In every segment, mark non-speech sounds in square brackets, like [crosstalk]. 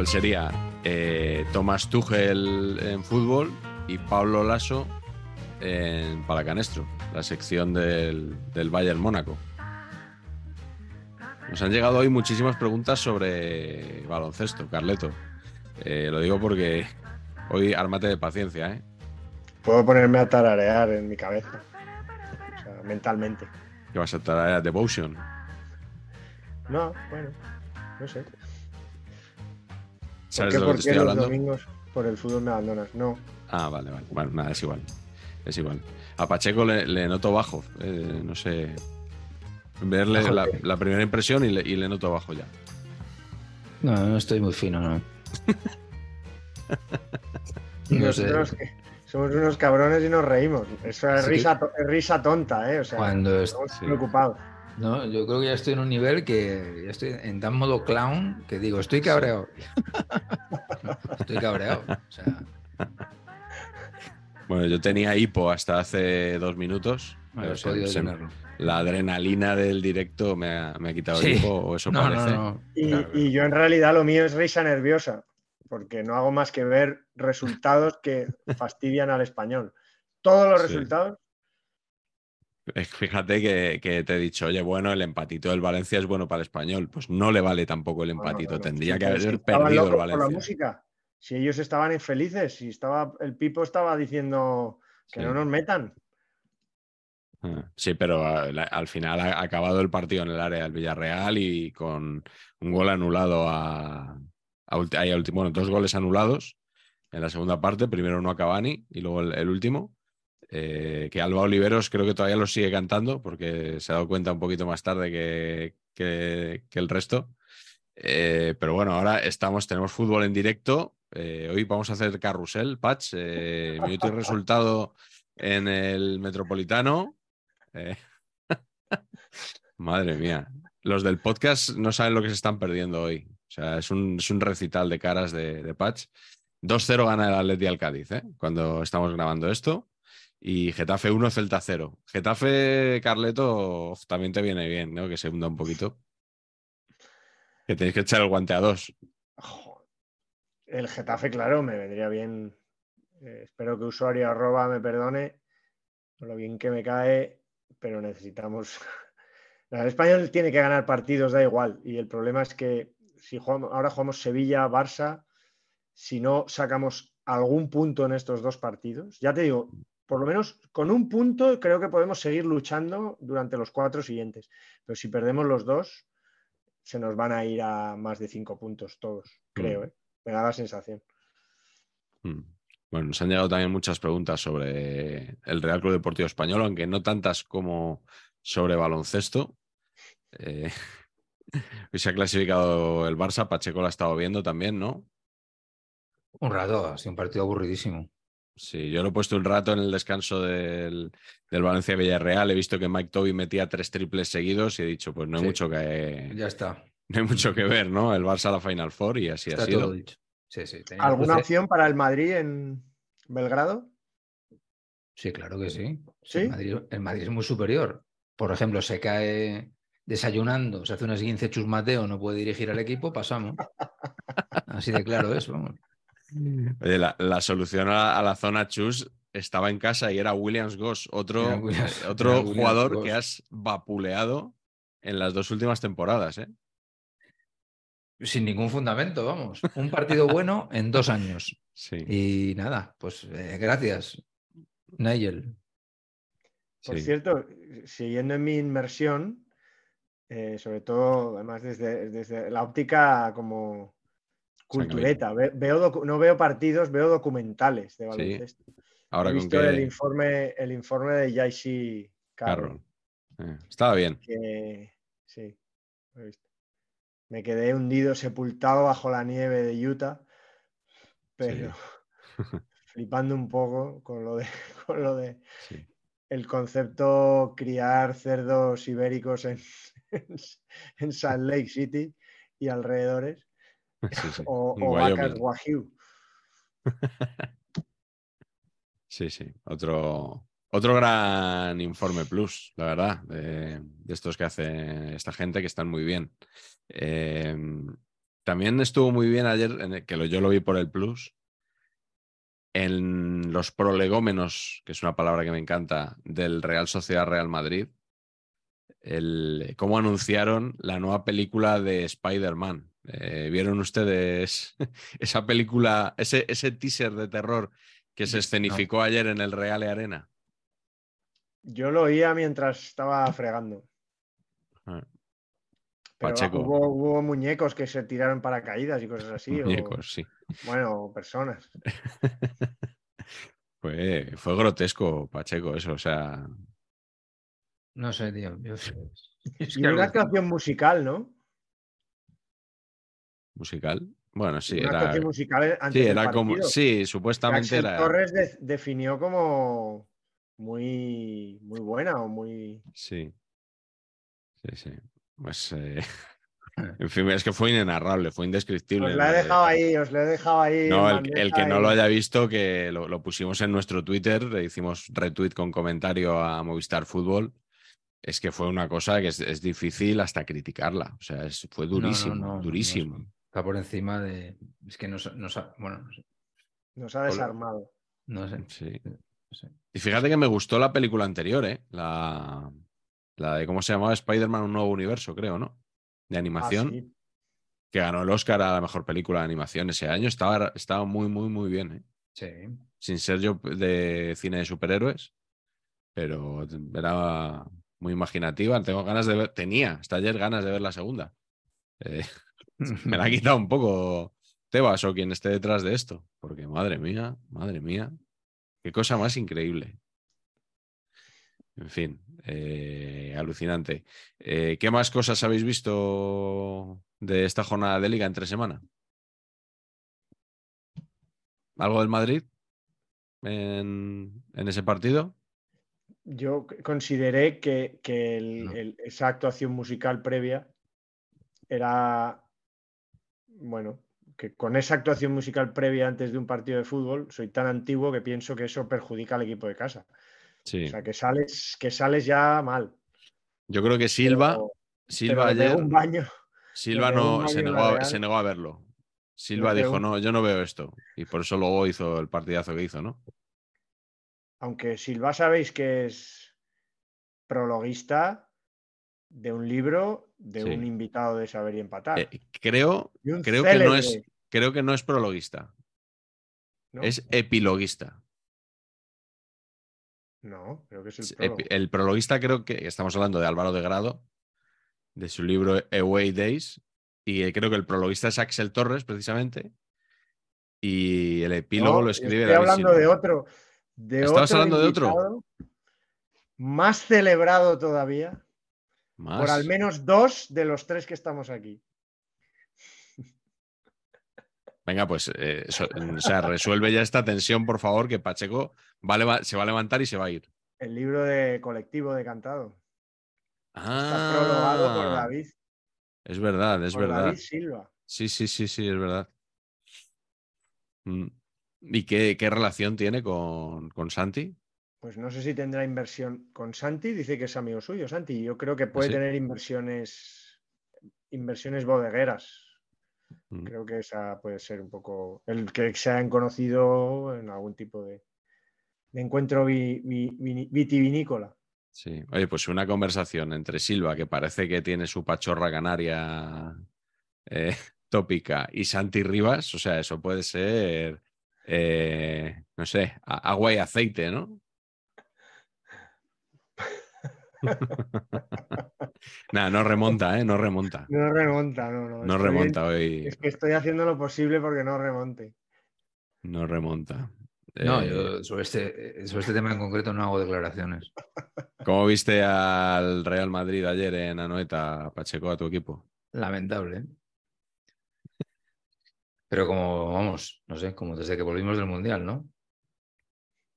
cual sería eh, Tomás Tuchel en fútbol y Pablo Lasso en Palacanestro, la sección del, del Bayern Mónaco. Nos han llegado hoy muchísimas preguntas sobre baloncesto, Carleto. Eh, lo digo porque hoy ármate de paciencia, ¿eh? Puedo ponerme a tararear en mi cabeza. O sea, mentalmente. Que vas a a Devotion. No, bueno, no sé. ¿Sabes ¿Por de qué, lo que por te qué estoy los hablando? domingos por el fútbol me abandonas? No. Ah, vale, vale. Bueno, nada, es igual. Es igual. A Pacheco le, le noto bajo. eh, no sé. Verle ¿Bajo la, primera impresión y le, y le noto bajo ya. No, no estoy muy fino, no. [laughs] No sé. Nosotros que somos unos cabrones y nos reímos. Eso es Sí risa, es risa tonta, ¿eh? O sea, Cuando es- estamos sí. preocupados. No, yo creo que ya estoy en un nivel que ya estoy en tan modo clown que digo, estoy cabreado. [laughs] estoy cabreado. O sea, Bueno, yo tenía hipo hasta hace dos minutos. se- se- la adrenalina del directo me ha, me ha quitado Sí. el hipo, o eso No, parece. no. Y, Claro. y yo en realidad lo mío es risa nerviosa, porque no hago más que ver resultados que fastidian al español. Todos los Sí. resultados, Fíjate que, que te he dicho, oye, bueno, el empatito del Valencia es bueno para el español. Pues no le vale tampoco el empatito. Tendría que haber perdido el locos por la Valencia. música. Si ellos estaban infelices, si estaba el Pipo estaba diciendo que Sí. no nos metan. Ah, Sí, pero al final ha acabado el partido en el área del Villarreal y con un gol anulado a, a a bueno, dos goles anulados en la segunda parte, primero uno a Cavani y luego el, el último, eh, que Alba Oliveros creo que todavía lo sigue cantando porque se ha dado cuenta un poquito más tarde que, el resto. Eh, pero bueno, ahora estamos, tenemos fútbol en directo. eh, hoy vamos a hacer carrusel, Patch, minuto y resultado en el Metropolitano. [laughs] Madre mía. Los del podcast no saben lo que se están perdiendo hoy. O sea, es un, es un recital de caras de, Patch. 2-0 gana el Atleti al Cádiz, cuando estamos grabando esto. Y Getafe 1, Celta 0. Getafe, Carleto, también te viene bien, ¿no? Que se hunda un poquito. Que tenéis que echar el guante a dos. El Getafe, claro, me vendría bien. Eh, espero que usuario arroba me perdone por lo bien que me cae, pero necesitamos. [laughs] El español tiene que ganar partidos, da igual. Y el problema es que si ahora jugamos Sevilla, Barça, si no sacamos algún punto en estos dos partidos, ya te digo, por lo menos con un punto creo que podemos seguir luchando durante los cuatro siguientes. Pero si perdemos los dos, se nos van a ir a más de cinco puntos todos, creo. Mm. ¿eh? Me da la sensación. Mm. Bueno, nos han llegado también muchas preguntas sobre el Real Club Deportivo Español, aunque no tantas como sobre baloncesto. Eh, [laughs] Hoy se ha clasificado el Barça, Pacheco lo ha estado viendo también, ¿no? Un rato, ha sido un partido aburridísimo. Sí, yo lo he puesto un rato en el descanso del, del Valencia Villarreal. He visto que Mike Toby metía tres triples seguidos y he dicho, pues no hay Sí. mucho que Ya está. no hay mucho que ver, ¿no? El Barça a la Final Four y así Está ha sido. todo dicho. Sí, sí. ¿Alguna opción para el Madrid en Belgrado? Sí, claro que sí. ¿Sí? El, Madrid, el Madrid es muy superior. Por ejemplo, se cae desayunando, se hace unas 15 Chus Mateo, no puede dirigir al equipo, pasamos. [laughs] Así de claro es, vamos. Oye, la, la solución a, a la zona chus estaba en casa y era Williams Goss, otro, Era Williams- eh, otro era jugador Goss. que has vapuleado en las dos últimas temporadas, ¿eh? Sin ningún fundamento, vamos. Un partido [laughs] bueno en dos años. Sí. Y nada, pues eh, gracias, Nigel. Por sí. cierto, siguiendo en mi inmersión, eh, sobre todo, además desde, desde la óptica como cultureta, ve- veo no veo partidos, veo documentales de baloncesto. Ahora He con visto el informe, el informe de Jaishi Carroll. Eh, estaba bien. que sí, lo he visto. Me quedé hundido, sepultado bajo la nieve de Utah, pero [laughs] flipando un poco con lo de, [laughs] con lo de Sí. el concepto criar cerdos ibéricos en, [laughs] en Salt Lake City y alrededores, [laughs] Sí, sí. o, o vacas. [laughs] Sí, sí. Otro, otro gran informe plus, la verdad, de, de estos que hace esta gente que están muy bien. Eh, también estuvo muy bien ayer, que lo- yo lo vi por el plus, en los prolegómenos, que es una palabra que me encanta, del Real Sociedad Real Madrid, el, cómo anunciaron la nueva película de Spider-Man. Eh, ¿Vieron ustedes [laughs] esa película, ese, ese teaser de terror que se No. escenificó ayer en el Real Arena? Yo lo oía mientras estaba fregando. Ah, Pero Pacheco. hubo, hubo muñecos que se tiraron paracaídas y cosas así. o- Muñecos, sí. bueno, personas. [laughs] Fue, fue grotesco, Pacheco, eso. O sea, No sé, tío. yo- [laughs] es Y una actuación musical, ¿no? Musical. Bueno, sí, era. actuación musical antes Sí, era como. Sí, supuestamente Axel era. Torres de- definió como muy, muy buena o muy. Sí. Sí, sí. Pues. eh, [laughs] En fin, es que fue inenarrable, fue indescriptible. Os la he lo de- dejado ahí, os la he dejado ahí. No, el, que no lo haya visto, que lo, lo pusimos en nuestro Twitter, le hicimos retweet con comentario a Movistar Fútbol. Es que fue una cosa que es, es difícil hasta criticarla. O sea, es- fue no, durísimo, no, no, durísimo. Está por encima de. Es que no, sa- no sa- Bueno, no sé. Nos ha desarmado. No sé. Sí. no sé. Y fíjate que me gustó la película anterior, ¿eh? La, la de cómo se llamaba Spider-Man, un nuevo universo, creo, ¿no? De Ah, animación, sí. que ganó el Oscar a la mejor película de animación ese año. Estaba, estaba muy, muy, muy bien, ¿eh? Sí. Sin ser yo de cine de superhéroes, pero era muy imaginativa. Tengo ganas de ver, tenía hasta ayer ganas de ver la segunda. Eh, [laughs] me la ha quitado un poco Tebas o quien esté detrás de esto, porque madre mía, madre mía, qué cosa más increíble. En fin, eh, alucinante. Eh, ¿Qué más cosas habéis visto de esta jornada de liga entre semana? ¿Algo del Madrid en, en ese partido? Yo consideré que, que el- No. el- esa actuación musical previa era, bueno, que con esa actuación musical previa antes de un partido de fútbol, soy tan antiguo que pienso que eso perjudica al equipo de casa. Sí. O sea, que sales, que sales ya mal. Yo creo que Silva, Pero- Silva pero ayer, un baño. Silva un no se negó, a, Real. se negó a verlo. Silva dijo, un- no, yo no veo esto. Y por eso luego hizo el partidazo que hizo, ¿no? Aunque Silva sabéis que es prologuista de un libro de Sí. un invitado de Saber y Empatar. Eh, creo, Y creo que no es, creo que no es prologuista, ¿no? es epiloguista. No, creo que es el prólogo. El prologuista creo que estamos hablando de Álvaro de Grado, de su libro Away Days, y eh, creo que el prologuista es Axel Torres, precisamente, y el epílogo No, lo escribe Estoy hablando Silva. de otro. De ¿Estabas otro hablando de otro? Más celebrado todavía. Más. por al menos dos de los tres que estamos aquí. Venga, pues eh, so- o sea, resuelve ya esta tensión, por favor, que Pacheco va se va a levantar y se va a ir. El libro de colectivo de cantado. Está Ah, prologado por David, Es verdad, es por verdad. David Silva. Sí, sí, sí, sí, es verdad. Mm. ¿Y qué, qué relación tiene con, con Santi? Pues no sé si tendrá inversión con Santi, dice que es amigo suyo, Santi. Yo creo que puede sí? tener inversiones, inversiones bodegueras. Mm. Creo que esa puede ser un poco el que se hayan conocido en algún tipo de, de encuentro vi- vi- vini- vitivinícola. Sí. Oye, pues una conversación entre Silva, que parece que tiene su pachorra canaria eh, [laughs] tópica, y Santi Rivas, o sea, eso puede ser, eh, no sé, agua y aceite, ¿no? [laughs] Nada, no remonta, ¿eh? No remonta. No remonta, no, no. No estoy- remonta hoy. Es que estoy haciendo lo posible porque no remonte. No remonta. No, Eh, yo sobre este, sobre este tema en concreto no hago declaraciones. ¿Cómo viste al Real Madrid ayer en Anoeta, Pacheco, a tu equipo? Lamentable. ¿eh? Pero como, vamos, no sé, como desde que volvimos del Mundial, ¿no?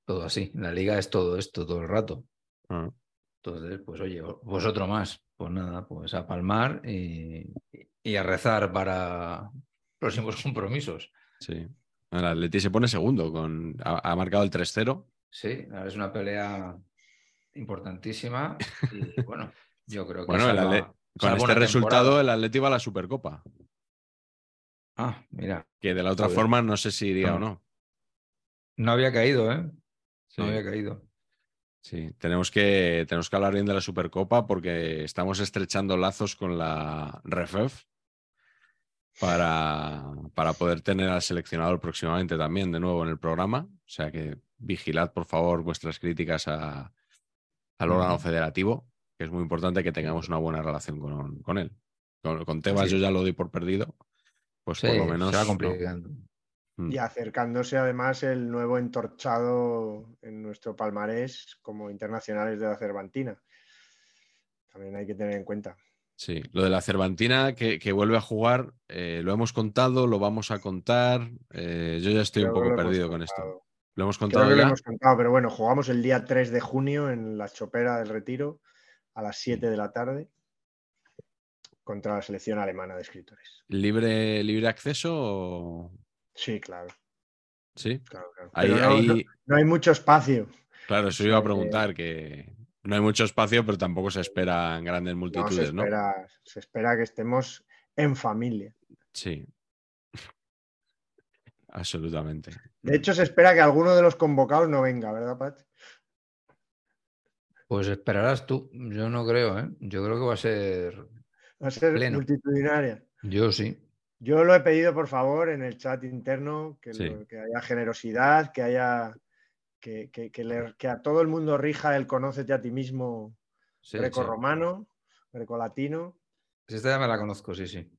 Todo así. La liga es todo esto, todo el rato. Ah, Entonces, pues oye, pues otro más. Pues nada, pues a palmar y, y a rezar para [laughs] próximos compromisos. sí. El Atleti se pone segundo, con, ha, ha marcado el 3-0. Sí, ahora es una pelea importantísima y bueno, yo creo [laughs] que Bueno, el salva- Atle- con este resultado temporada. el Atleti va a la Supercopa, Ah, mira, que de la otra Joder. forma no sé si iría o No. no. no había caído, ¿eh? Sí, No había caído. Sí. Tenemos, que, tenemos que hablar bien de la Supercopa porque estamos estrechando lazos con la REFEF para, para poder tener al seleccionador próximamente también de nuevo en el programa. O sea que vigilad, por favor, vuestras críticas a- al órgano federativo, que es muy importante que tengamos una buena relación con, con él. Con, con Tebas Sí. yo ya lo doy por perdido. Pues Sí, por lo menos. se va no. Mm. Y acercándose además el nuevo entorchado en nuestro palmarés como internacionales de la Cervantina. También hay que tener en cuenta. Sí, lo de la Cervantina que, que vuelve a jugar, eh, lo hemos contado, lo vamos a contar. eh, yo ya estoy un Creo poco perdido con esto. Lo hemos Creo contado que lo hemos contado, pero bueno, jugamos el día 3 de junio en la Chopera del Retiro a las 7 de la tarde contra la selección alemana de escritores. ¿Libre, libre acceso o...? Sí, claro. Sí. claro, claro. Ahí, no, ahí- no- no hay mucho espacio. claro, eso iba a que- preguntar, que no hay mucho espacio, pero tampoco se esperan grandes No, se, multitudes, ¿no? espera, se espera que estemos en familia. Sí. [laughs] Absolutamente. De hecho, se espera que alguno de los convocados no venga, ¿verdad, Pat? Pues esperarás tú. Yo no creo, ¿eh? Yo creo que va a ser. Va a ser Pleno. multitudinaria. Yo sí. Yo lo he pedido, por favor, en el chat interno, que, Sí. lo- que haya generosidad, que haya que, que- que le- que a todo el mundo rija el conócete a ti mismo sí, sí. greco-romano, grecolatino. [laughs] Sí, Esta ya me la conozco, sí, sí.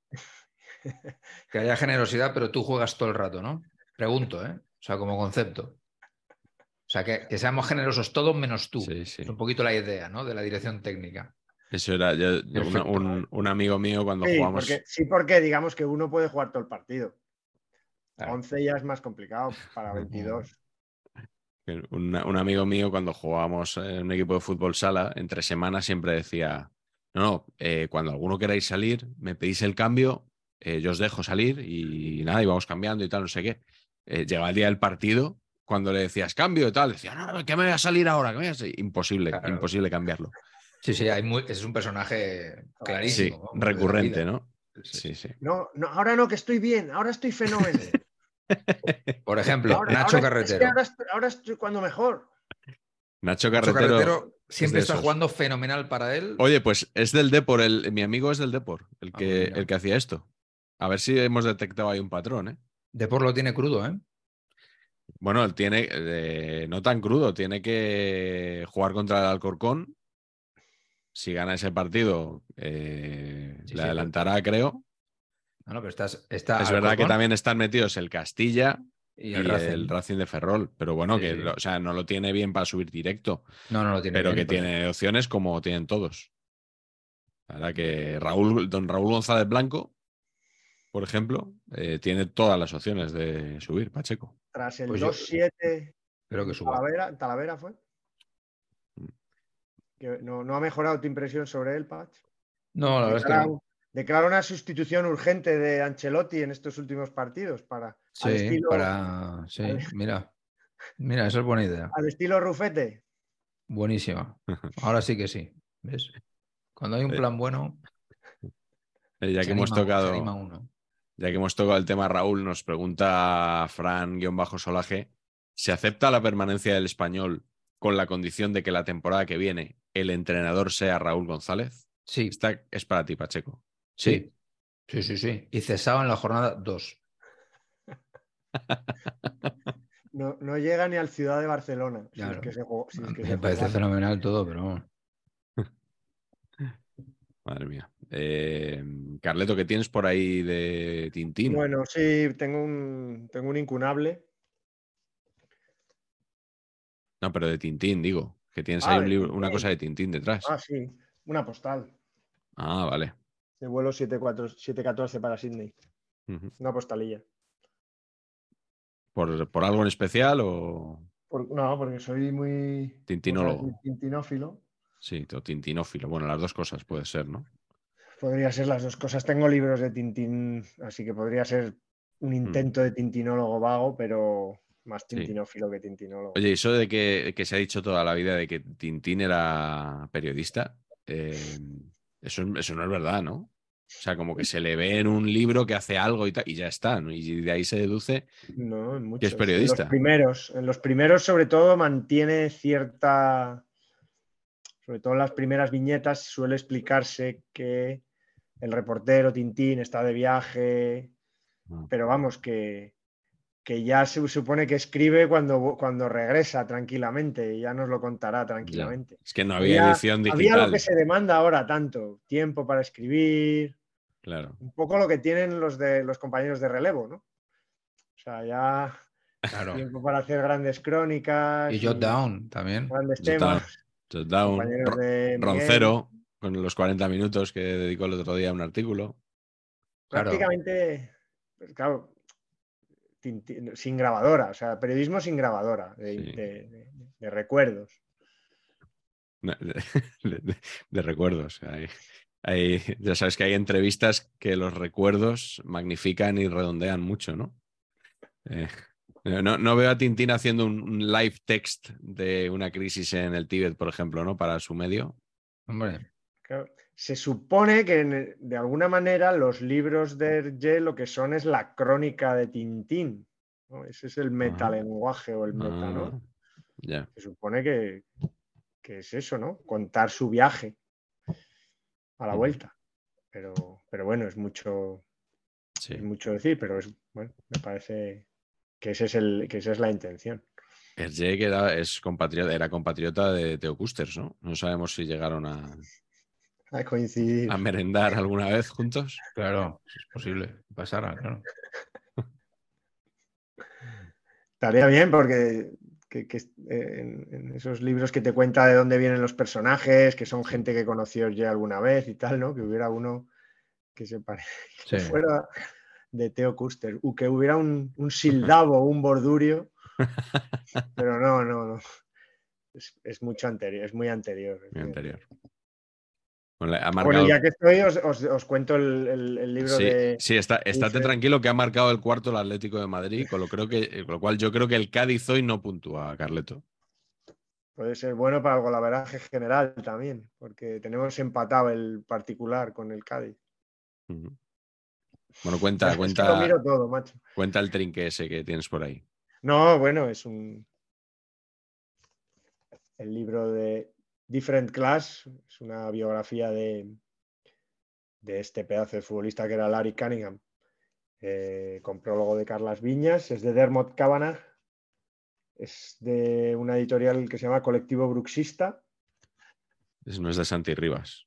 Que haya generosidad, pero tú juegas todo el rato, ¿no? Pregunto, ¿eh? O sea, como concepto. O sea, que, que seamos generosos todos menos tú. Sí, sí. Es un poquito la idea, ¿no? De la dirección técnica. Eso era yo- una- un, un amigo mío cuando Sí jugamos. porque, sí, porque digamos que uno puede jugar todo el partido. Claro. 11 ya es más complicado para 22. que Un, un amigo mío cuando jugábamos en un equipo de fútbol sala, entre semanas siempre decía, no, no, eh, cuando alguno queráis salir, me pedís el cambio, eh, yo os dejo salir y nada, íbamos cambiando y tal, no sé qué. Eh, llegaba el día del partido, cuando le decías cambio y tal, decía, no, que me voy a salir ahora, que me voy a salir". Imposible, Claro. imposible cambiarlo. Sí, sí, hay muy- es un personaje Sí, clarísimo. la recurrente. ¿no? Sí, Sí, sí. sí. No, no, ahora no, que estoy bien, ahora estoy fenómeno. [laughs] Por ejemplo, Ahora- Nacho ahora- es que Carretero. ahora, estoy, ahora estoy cuando mejor. Nacho Nacho Carretero. Carretero siempre está esos. jugando fenomenal para él. Oye, pues es del Depor, el, mi amigo es del Depor, el Ah, que, el que hacía esto. A ver si hemos detectado ahí un patrón, ¿eh? Depor lo tiene crudo, ¿eh? Bueno, él tiene, eh, no tan crudo, tiene que jugar contra el Alcorcón. Si gana ese partido, eh, Sí, le sí, adelantará, creo. No, no, pero estás, está es verdad que también están metidos el Castilla y y el el Racing. De Ferrol. Pero bueno, Sí, que sí. lo- o sea, no lo tiene bien para subir directo, No, no lo tiene. pero bien, que tiene opciones como tienen todos. La verdad que Raúl, don Raúl González Blanco, por ejemplo, eh, tiene todas las opciones de subir, Pacheco. Tras el Pues yo- 2-7 Creo que suba. Talavera, Talavera fue. Que no, no ha mejorado tu impresión sobre él, Pach. No, la verdad es que Declara, no. declara una sustitución urgente de Ancelotti en estos últimos partidos para al, Sí, estilo, para. Sí, al- mira. Mira, esa es buena idea. al estilo Rufete. Buenísima. Ahora sí que sí. ¿Ves? Cuando hay un plan bueno, Eh, ya que hemos anima- tocado. uno. Ya que hemos tocado el tema Raúl, nos pregunta Fran-Solaje, ¿se acepta la permanencia del español con la condición de que la temporada que viene el entrenador sea Raúl González? Sí, Esta es para ti, Pacheco. sí. Sí, sí, sí. Y cesado en la jornada 2. [laughs] No, no llega ni al Ciudad de Barcelona. si es Claro. que se jugó- si es que Me se parece jugó. fenomenal todo, pero. [laughs] Madre mía. Eh, Carleto, ¿qué tienes por ahí de Tintín? Bueno, sí, tengo un, tengo un incunable. No, pero de Tintín, digo. Que tienes Ah, ahí un libro- una cosa de Tintín detrás. Ah, sí, una postal. Ah, vale. De vuelo 74 714 para Sydney. Una postalilla. ¿Por, por algo en especial o Por- no, porque soy muy. Tintinólogo. Tintinófilo. sí, o tintinófilo? Bueno, las dos cosas puede ser, ¿no? Podría ser las dos cosas. Tengo libros de Tintín, así que podría ser un intento de tintinólogo vago, pero más. Sí. tintinófilo que tintinólogo. Oye, eso de que, que se ha dicho toda la vida de que Tintín era periodista, eh, eso, eso no es verdad, ¿no? O sea, como que se le ve en un libro que hace algo y, tal, y ya está, ¿no? Y de ahí se deduce. No, en que es periodista. En los primeros, en los primeros, sobre todo, mantiene cierta. Sobre todo en las primeras viñetas suele explicarse que el reportero Tintín está de viaje, Ah. pero vamos, que, que ya se supone que escribe cuando, cuando regresa tranquilamente, y ya nos lo contará tranquilamente. Es que no había edición había digital. lo que se demanda ahora tanto, tiempo para escribir, Claro. un poco lo que tienen los de los compañeros de relevo, ¿no? O sea, ya Claro. tiempo para hacer grandes crónicas, Y Jot Down también. grandes Jot temas, Touchdown, compañeros Ro- de Miguel. Roncero, con los 40 minutos que dedicó el otro día a un artículo. Claro. prácticamente, pues, claro, Tintín- sin grabadora, o sea, periodismo sin grabadora, de, Sí. de- de- de recuerdos. De, de- de recuerdos. Hay- hay- ya sabes que hay entrevistas que los recuerdos magnifican y redondean mucho, ¿no? Eh, no, no veo a Tintín haciendo un, un live text de una crisis en el Tíbet, por ejemplo, ¿no? Para su medio. Hombre, Claro, Se supone que de alguna manera los libros de Hergé lo que son es la crónica de Tintín. ¿no? Ese es el metalenguaje o el meta, ¿no? Ah, ya. Se supone que, que es eso, ¿no? Contar su viaje a la Ujú. vuelta. Pero, pero bueno, es mucho, Sí. es mucho decir, pero es, bueno, me parece que, ese es el, que esa es la intención. Hergé que era, es compatriota, era compatriota de Teo Custers, ¿no? No sabemos si llegaron a, A coincidir. a merendar alguna vez juntos. claro, es posible pasara, claro. Estaría bien porque que- que, eh, en, en esos libros que te cuenta de dónde vienen los personajes, que son gente que conoció ya alguna vez y tal, ¿no? Que hubiera uno que se pare- [laughs] que Sí. fuera de Teo Custer, u que hubiera un, un Sildavo, un Bordurio, [laughs] pero no, no, no. Es, es mucho anterior, es muy anterior. muy anterior. Bueno, ya que estoy, os, os- os cuento el, el- el libro Sí, de. sí, está, estate tranquilo que ha marcado el cuarto el Atlético de Madrid, con lo, creo que, eh, con lo cual yo creo que el Cádiz hoy no puntúa, Carleto. Puede ser bueno para el golaveraje general también, porque tenemos empatado el particular con el Cádiz. Bueno, cuenta, [laughs] cuenta, miro todo, macho. cuenta el trinque ese que tienes por ahí. No, bueno, es un. El libro de Different Class, es una biografía de, de este pedazo de futbolista que era Larry Cunningham, eh, con prólogo de Carlas Viñas, es de Dermot Cavanagh, es de una editorial que se llama Colectivo Bruxista, no es de Santi Rivas.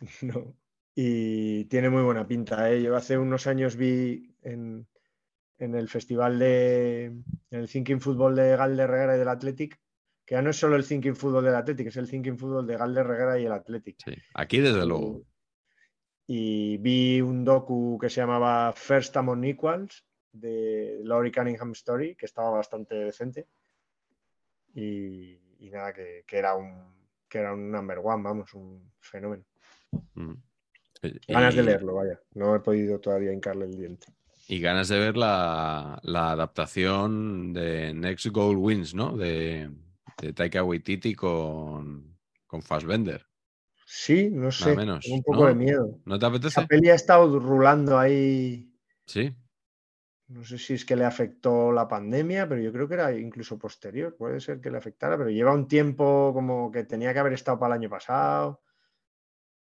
[laughs] No. Y tiene muy buena pinta. ¿eh? Yo hace unos años vi en, en el festival de en el Thinking Football de Gal de Herrera y del Athletic Que ya no es solo el thinking football del Athletic, es el thinking football de Galder Reguera y el Athletic. Sí, aquí desde luego. Y vi un docu que se llamaba First Among Equals de Laurie Cunningham Story, que estaba bastante decente. Y, y nada, que, que era un que era un number one, vamos, un fenómeno. Mm. Ganas de leerlo, vaya. No he podido todavía hincarle el diente. Y ganas de ver la, la adaptación de Next Goal Wins, ¿no? De, de Taika Waititi con, con Fassbender. Sí, no sé. menos, tengo un poco ¿no? de miedo. ¿No te apetece? Esa peli ha estado rulando ahí. Sí. No sé si es que le afectó la pandemia, pero yo creo que era incluso posterior. Puede ser que le afectara, pero lleva un tiempo como que tenía que haber estado para el año pasado.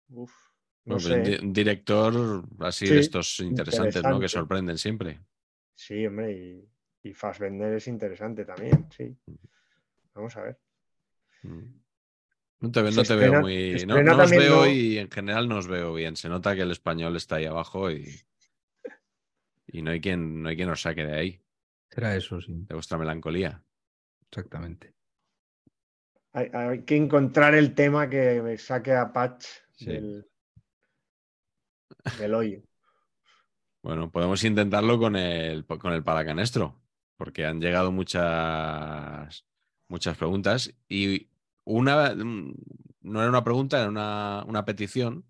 Uf, no un, sé. di- un director así Sí, de estos interesantes, ¿no? Que sorprenden siempre. Sí, hombre, y, y Fassbender es interesante también, sí. Vamos a ver. Mm. No te, ve- Se no te veo muy. No, no os veo ¿no? y en general no os veo bien. Se nota que el español está ahí abajo y, y no, hay quien, no hay quien os saque de ahí, Será eso, sí, de vuestra melancolía. exactamente. Hay, hay que encontrar el tema que me saque a Patch Sí. del, del hoyo. Bueno, podemos intentarlo con el, con el paracanestro, porque han llegado muchas, muchas preguntas y una mm, no era una pregunta, era una, una petición.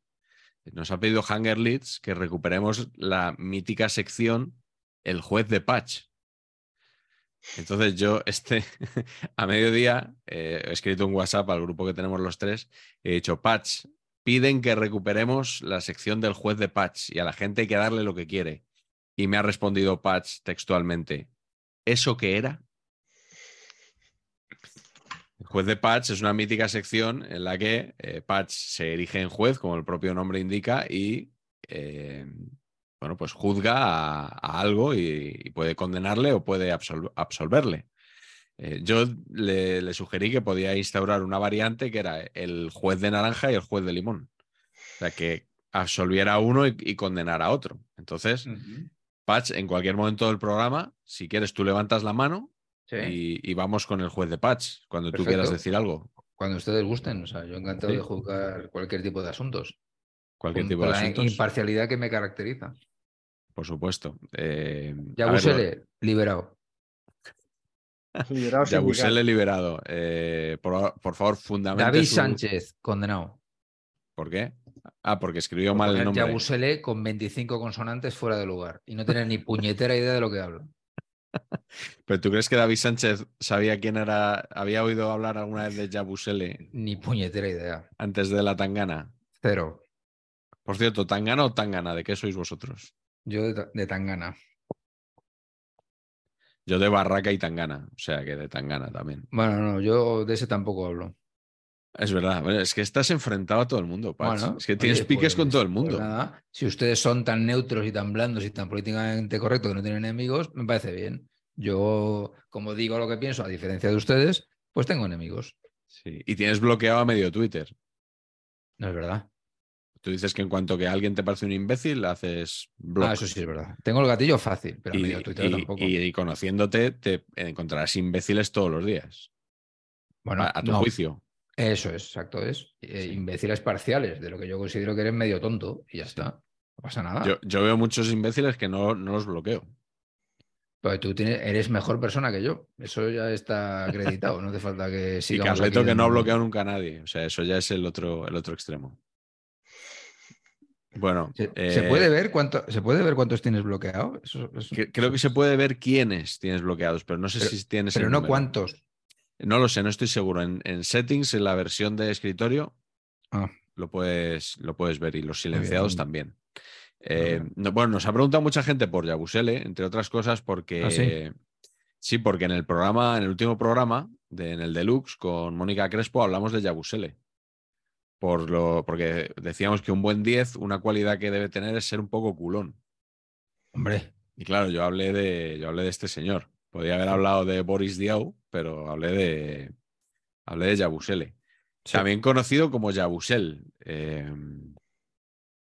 Nos ha pedido Hunger Leads que recuperemos la mítica sección El juez de Patch. Entonces yo, este, [laughs] a mediodía, eh, he escrito un WhatsApp al grupo que tenemos los tres, he dicho, Patch, piden que recuperemos la sección del juez de Patch y a la gente hay que darle lo que quiere. Y me ha respondido Patch textualmente, ¿eso qué era? Juez de Patch es una mítica sección en la que eh, Patch se erige en juez, como el propio nombre indica, y eh, bueno, pues juzga a, a algo y, y puede condenarle o puede absol- absolverle. Eh, yo le, le sugerí que podía instaurar una variante que era el juez de naranja y el juez de limón. O sea, que absolviera a uno y, y condenara a otro. Entonces, Patch, en cualquier momento del programa, si quieres, tú levantas la mano Sí, y, y vamos con el juez de Patch, cuando tú quieras decir algo. Cuando ustedes gusten, o sea, yo encantado Sí. de juzgar cualquier tipo de asuntos. Cualquier con, tipo con de la asuntos. imparcialidad que me caracteriza. Por supuesto. Eh, Ya ver, liberado. [laughs] Yabusele liberado. Eh, por, por favor, fundamente. David su- Sánchez, condenado. ¿Por qué? Ah, porque escribió Por mal el nombre. Yabusele con 25 consonantes fuera de lugar y no tener ni puñetera idea de lo que hablo. Pero ¿tú crees que David Sánchez sabía quién era? ¿Había oído hablar alguna vez de Yabusele Ni puñetera idea. antes de la Tangana? Cero. Por cierto, ¿Tangana o Tangana? ¿De qué sois vosotros? Yo de, de Tangana. Yo de Barraca y Tangana. O sea que de Tangana también. Bueno, no, yo de ese tampoco hablo. Es verdad. Bueno, es que estás enfrentado a todo el mundo. Bueno, es que tienes oye, piques con pues- todo el pues mundo. nada, si ustedes son tan neutros y tan blandos y tan políticamente correctos que no tienen enemigos, me parece bien. Yo, como digo lo que pienso, a diferencia de ustedes, pues tengo enemigos. Sí. Y tienes bloqueado a medio Twitter. No es verdad. Tú dices que en cuanto que alguien te parece un imbécil, haces block. Ah, eso sí es verdad. Tengo el gatillo fácil, pero a y, medio Twitter y- tampoco. y conociéndote, te encontrarás imbéciles todos los días. bueno, a, a tu no, juicio. Eso es, exacto, es. Eh. Imbéciles parciales, de lo que yo considero que eres medio tonto y ya está. No pasa nada. Yo, yo veo muchos imbéciles que no, no los bloqueo. Pero tú tienes, eres mejor persona que yo. Eso ya está acreditado. No hace falta que [laughs] Y sigamos. Aquí que no ha bloqueado nunca a nadie. O sea, eso ya es el otro, el otro extremo. Bueno, ¿Se, eh, se puede ver cuánto, ¿Se puede ver cuántos tienes bloqueado? Eso- eso- que- creo que se puede ver quiénes tienes bloqueados, pero no sé Pero- si tienes. Pero el no número. cuántos. No lo sé, no estoy seguro. En, en settings, en la versión de escritorio, Ah. lo, puedes, lo puedes ver y los silenciados también. Eh, no- bueno, nos ha preguntado mucha gente por Yabusele, entre otras cosas, porque. ¿Ah, sí? Sí, porque en el programa, en el último programa, de, en el Deluxe, con Mónica Crespo, hablamos de Yabusele. Por lo, porque decíamos que un buen 10, una cualidad que debe tener es ser un poco culón. Hombre, Y claro, yo hablé de, yo hablé de este señor. Podía haber hablado de Boris Diaw, pero hablé de, hablé de Yabusele. Sí. También conocido como Yabusel. Eh,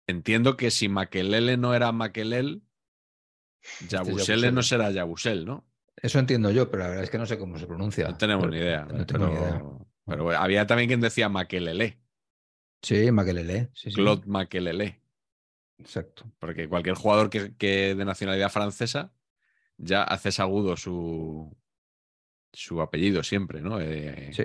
entiendo que si Makelele no era Makelel, Este Yabusele no será Yabusel, ¿no? Eso entiendo yo, pero la verdad es que no sé cómo se pronuncia. No tenemos Pero- ni idea. No tengo pero, ni idea. pero bueno, había también quien decía Makelele, Sí, sí. Claude Makelele, Exacto. porque cualquier jugador que, que de nacionalidad francesa ya haces agudo su, su apellido siempre, ¿no? Eh, Sí.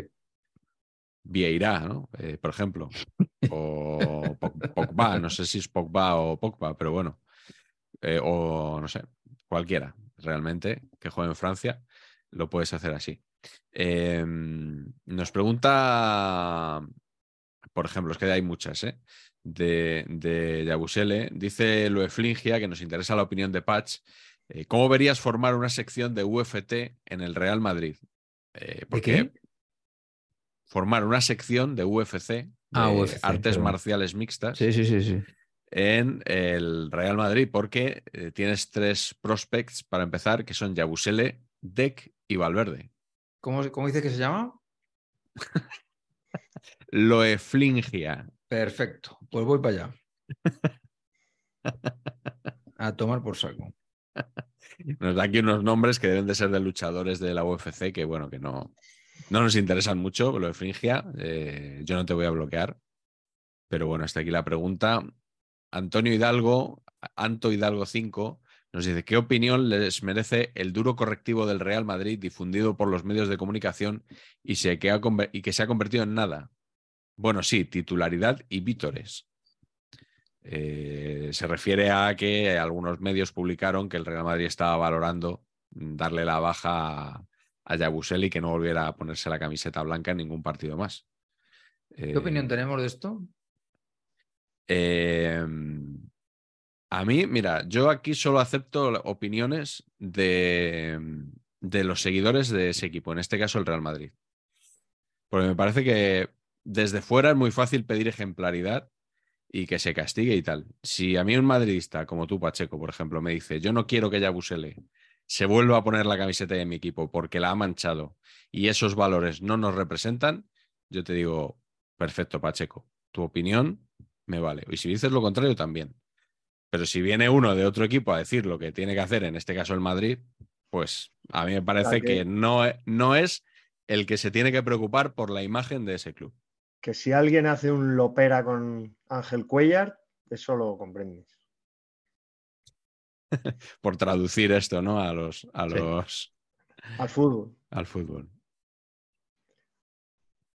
Vieira, ¿no? Eh, por ejemplo. [laughs] O Pog- Pogba, no sé si es Pogba o Pogba, pero bueno. Eh, o no sé, cualquiera realmente que juegue en Francia, lo puedes hacer así. Eh, nos pregunta, por ejemplo, es que hay muchas, ¿eh? De, de Yabusele. Dice Lueflingia, que nos interesa la opinión de Patch. Eh, ¿Cómo verías formar una sección de UFT en el Real Madrid? Eh, porque qué? formar una sección de UFC, de Ah, UFC, artes perdón. marciales mixtas, Sí, sí, sí, sí. en el Real Madrid, porque eh, tienes tres prospects para empezar, que son Yabusele, Deck y Valverde. ¿Cómo, cómo dice que se llama? [laughs] Loeflingia. Perfecto. Pues voy para allá. A tomar por saco. Nos da aquí unos nombres que deben de ser de luchadores de la UFC, que bueno, que no, no nos interesan mucho, Loeflingia. eh, yo no te voy a bloquear. Pero bueno, hasta aquí la pregunta. Antonio Hidalgo, Anto Hidalgo 5, nos dice, ¿qué opinión les merece el duro correctivo del Real Madrid difundido por los medios de comunicación y, que, y que se ha convertido en nada? Bueno, sí, titularidad y vítores. Eh, se refiere a que algunos medios publicaron que el Real Madrid estaba valorando darle la baja a, a Yabusel y que no volviera a ponerse la camiseta blanca en ningún partido más. ¿Qué opinión tenemos de esto? Eh, a mí, mira, yo aquí solo acepto opiniones de, de los seguidores de ese equipo, en este caso el Real Madrid. Porque me parece que desde fuera es muy fácil pedir ejemplaridad y que se castigue y tal. Si a mí un madridista como tú, Pacheco, por ejemplo, me dice, yo no quiero que Yabusele se vuelva a poner la camiseta de mi equipo porque la ha manchado y esos valores no nos representan, yo te digo, perfecto, Pacheco, tu opinión me vale. Y si dices lo contrario, también. Pero si viene uno de otro equipo a decir lo que tiene que hacer, en este caso el Madrid, pues a mí me parece que- no, e- no es el que se tiene que preocupar por la imagen de ese club. Que si alguien hace un lopera con Ángel Cuellar, eso lo comprendes. [laughs] Por traducir esto, ¿no? A los, a Sí. los Al fútbol. al fútbol.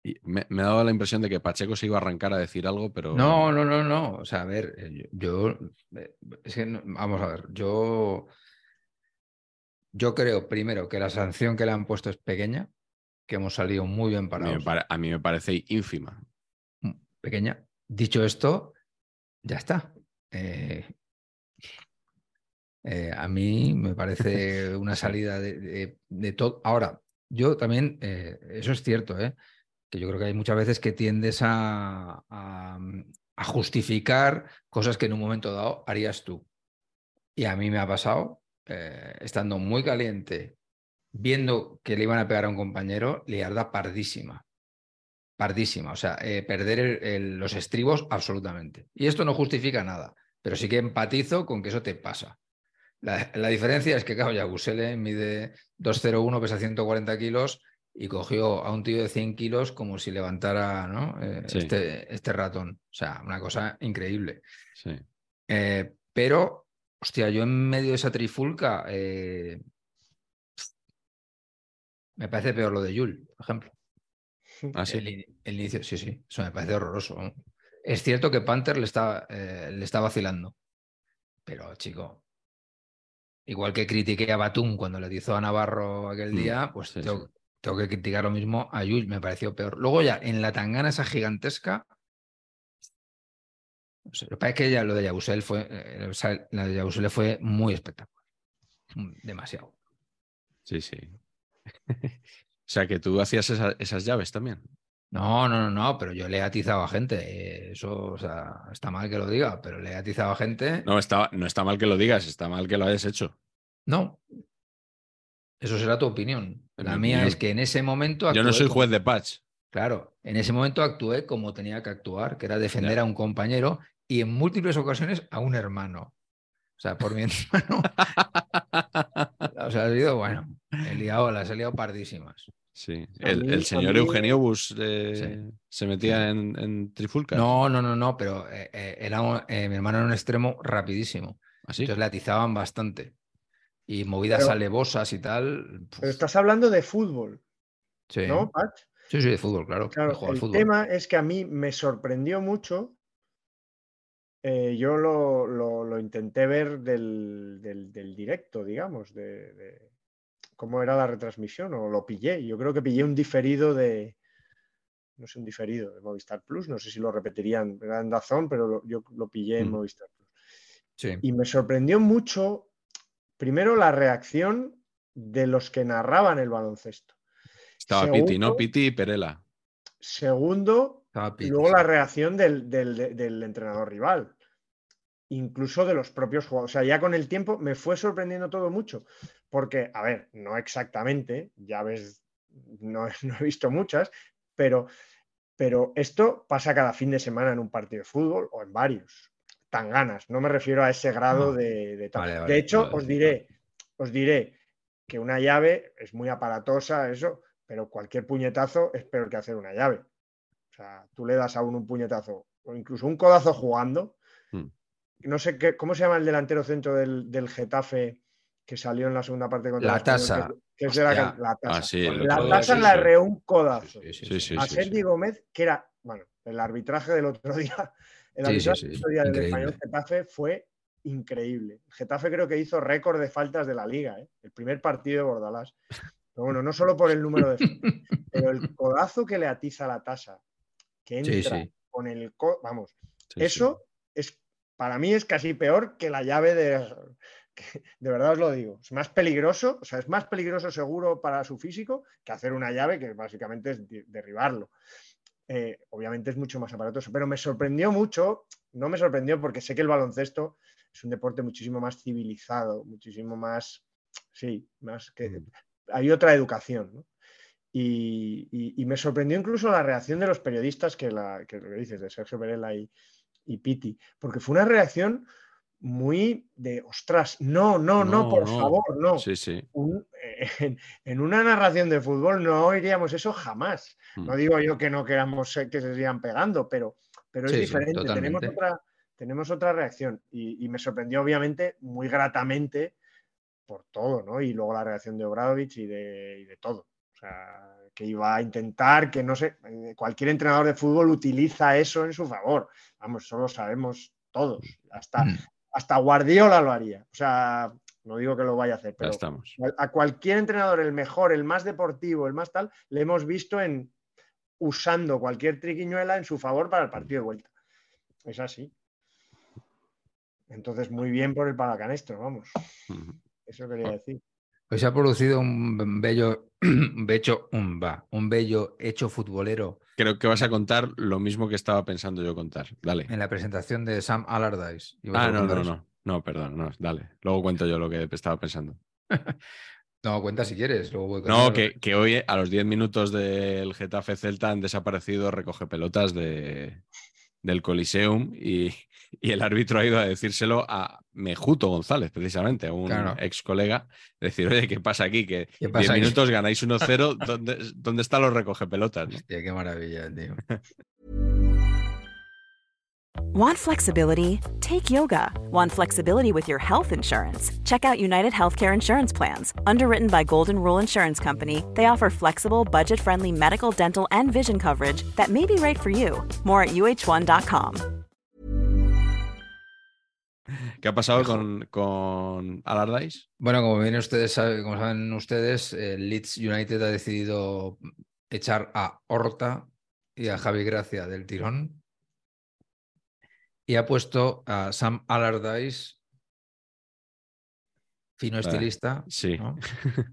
Y me, me ha dado la impresión de que Pacheco se iba a arrancar a decir algo, pero. No, no, no, no. O sea, a ver, eh, yo, eh, es que no- vamos a ver, yo, yo creo primero que la sanción que le han puesto es pequeña, que hemos salido muy bien a mí, parados. a mí me parece ínfima. Pequeña. Dicho esto, ya está. Eh, eh, a mí me parece [laughs] una salida de, de- de todo. Ahora, yo también, eh, eso es cierto, que yo creo que hay muchas veces que tiendes a, a- a justificar cosas que en un momento dado harías tú. Y a mí me ha pasado, estando muy caliente, viendo que le iban a pegar a un compañero, liarda pardísima. Pardísima. O sea, eh, perder el- el- los estribos absolutamente. Y esto no justifica nada, pero sí que empatizo con que eso te pasa. La, la diferencia es que, claro, Yabusele mide 2,01, pesa 140 kilos y cogió a un tío de 100 kilos como si levantara ¿no? Eh, Sí. este, este ratón. O sea, una cosa increíble. Sí. Eh, pero, hostia, yo en medio de esa trifulca me parece peor lo de Yul, por ejemplo. [laughs] Ah, sí. El, in- el inicio, sí, sí, eso me parece horroroso. Es cierto que Panther le está, eh, le está vacilando, pero chico, igual que critiqué a Batum cuando le hizo a Navarro aquel Mm, día, pues sí, tengo, sí. tengo que criticar lo mismo a Yul, me pareció peor. Luego ya, en la tangana esa gigantesca, no sé, lo que pasa es que ya lo de Yabusel fue, eh, o sea, la de Yabusel fue muy espectacular, demasiado. Sí, sí. [laughs] o sea, que tú hacías esa- esas llaves también. No, no, no, no, pero yo le he atizado a gente. Eso, o sea, está mal que lo diga, pero le he atizado a gente. No está, no está mal que lo digas, está mal que lo hayas hecho. No. Eso será tu opinión. La mi mía opinión. es que en ese momento. Yo no soy como- juez de patch. Claro, en ese momento actué como tenía que actuar, que era defender a un compañero y en múltiples ocasiones a un hermano. O sea, por mi [laughs] hermano. [laughs] O sea, ha sido bueno. He liado, las he liado pardísimas. Sí. El, mí- el a señor mí- Eugenio Bus eh, se metía en, en trifulcas. No, no, no, no, pero eh, eh, era un- eh, mi hermano era un extremo rapidísimo. ¿Así? Entonces le atizaban bastante. Y movidas Pero- alevosas y tal. Pero estás hablando de fútbol, sí. ¿no, Patch? sí, sí, de fútbol, claro. el fútbol. tema es que a mí me sorprendió mucho. Eh, yo lo, lo- lo intenté ver del, del- del directo, digamos, de, de cómo era la retransmisión, o lo pillé. Yo creo que pillé un diferido de, no sé, un diferido de Movistar Plus, no sé si lo repetirían, era en Dazón, pero lo- yo lo pillé en Mm. Movistar Plus. Sí. Y me sorprendió mucho, primero, la reacción de los que narraban el baloncesto. Estaba Piti, ¿no? Piti y Perela. Segundo, Y luego la reacción del, del- del entrenador rival, incluso de los propios jugadores. O sea, ya con el tiempo me fue sorprendiendo todo mucho, porque, a ver, no exactamente, ya ves, no, [laughs] no he visto muchas, pero, pero esto pasa cada fin de semana en un partido de fútbol o en varios. Tan ganas, no me refiero a ese grado No. de, de tal. Vale, vale, de hecho, vale, os diré, os diré que una llave es muy aparatosa, eso, pero cualquier puñetazo es peor que hacer una llave. Sea, tú le das a uno un puñetazo o incluso un codazo jugando. Mm. No sé qué, cómo se llama el delantero centro del, del Getafe que salió en la segunda parte contra La Tasa. que la, la tasa. Ah, sí, la tasa sí, la sí. reó un codazo. A Sergi. Gómez, que era, bueno, el arbitraje del otro [laughs] día, el arbitraje del otro día del español Getafe fue increíble. Getafe creo que hizo récord de faltas de la liga, ¿eh? el primer partido de Bordalás. Pero bueno, no solo por el número de faltas, [laughs] pero el codazo que le atiza la tasa, que entra Sí, sí. con el co- vamos, Sí, eso es para mí es casi peor que la llave de de verdad os lo digo, es más peligroso, o sea, es más peligroso seguro para su físico que hacer una llave que básicamente es derribarlo. Eh, obviamente es mucho más aparatoso, pero me sorprendió mucho, no me sorprendió porque sé que el baloncesto es un deporte muchísimo más civilizado, muchísimo más, sí, más que Mm. hay otra educación, ¿no? Y, y- y me sorprendió incluso la reacción de los periodistas que, la, que lo que dices, de Sergio Perela y, y Piti, porque fue una reacción muy de, ostras, no, no, no, No, por no. favor, no. Sí, sí. Un- [laughs] en, en una narración de fútbol no oiríamos eso jamás. No Mm. digo yo que no queramos que se sigan pegando, pero, pero es Sí, diferente. tenemos, otra, tenemos otra reacción y, me sorprendió obviamente muy gratamente por todo, ¿no? Y luego la reacción de Obradovich y de, y de todo. O sea, que iba a intentar, que no sé, eh, cualquier entrenador de fútbol utiliza eso en su favor. Vamos, eso lo sabemos todos. Hasta, Mm. hasta Guardiola lo haría. O sea, no digo que lo vaya a hacer, pero estamos. a cualquier entrenador, el mejor, el más deportivo, el más tal, le hemos visto en usando cualquier triquiñuela en su favor para el partido de vuelta. Es así. Entonces, muy bien por el paracanestro, vamos. Eso quería decir. Hoy se ha producido un bello, [clears throat] un bello, un, va, un bello hecho futbolero Creo que vas a contar lo mismo que estaba pensando yo contar. Dale. en la presentación de Sam Allardyce. Ah, no, no, no. No, perdón, no, dale. Luego cuento yo lo que estaba pensando. [laughs] No, cuenta si quieres. Luego voy No, que, que hoy a los 10 minutos del Getafe Celta han desaparecido recoge pelotas de, del Coliseum y, y el árbitro ha ido a decírselo a Mejuto González, precisamente, a un Claro. ex colega. Decir, oye, ¿qué pasa aquí? Que ¿Qué 10 pasa aquí? minutos ganáis 1-0, ¿dónde, ¿dónde están los recoge pelotas? Hostia, qué maravilla, tío. [laughs] Want flexibility? Take yoga. Want flexibility with your health insurance? Check out United Healthcare Insurance Plans. Underwritten by Golden Rule Insurance Company, they offer flexible, budget friendly medical, dental, and vision coverage that may be right for you. More at uh1.com. ¿Qué ha pasado con, con Allardyce? Bueno, como bien ustedes saben, como saben ustedes, Leeds United ha decidido echar a Horta y a Javi Gracia del tirón y ha puesto a Sam Allardyce, fino estilista, Sí. ¿no?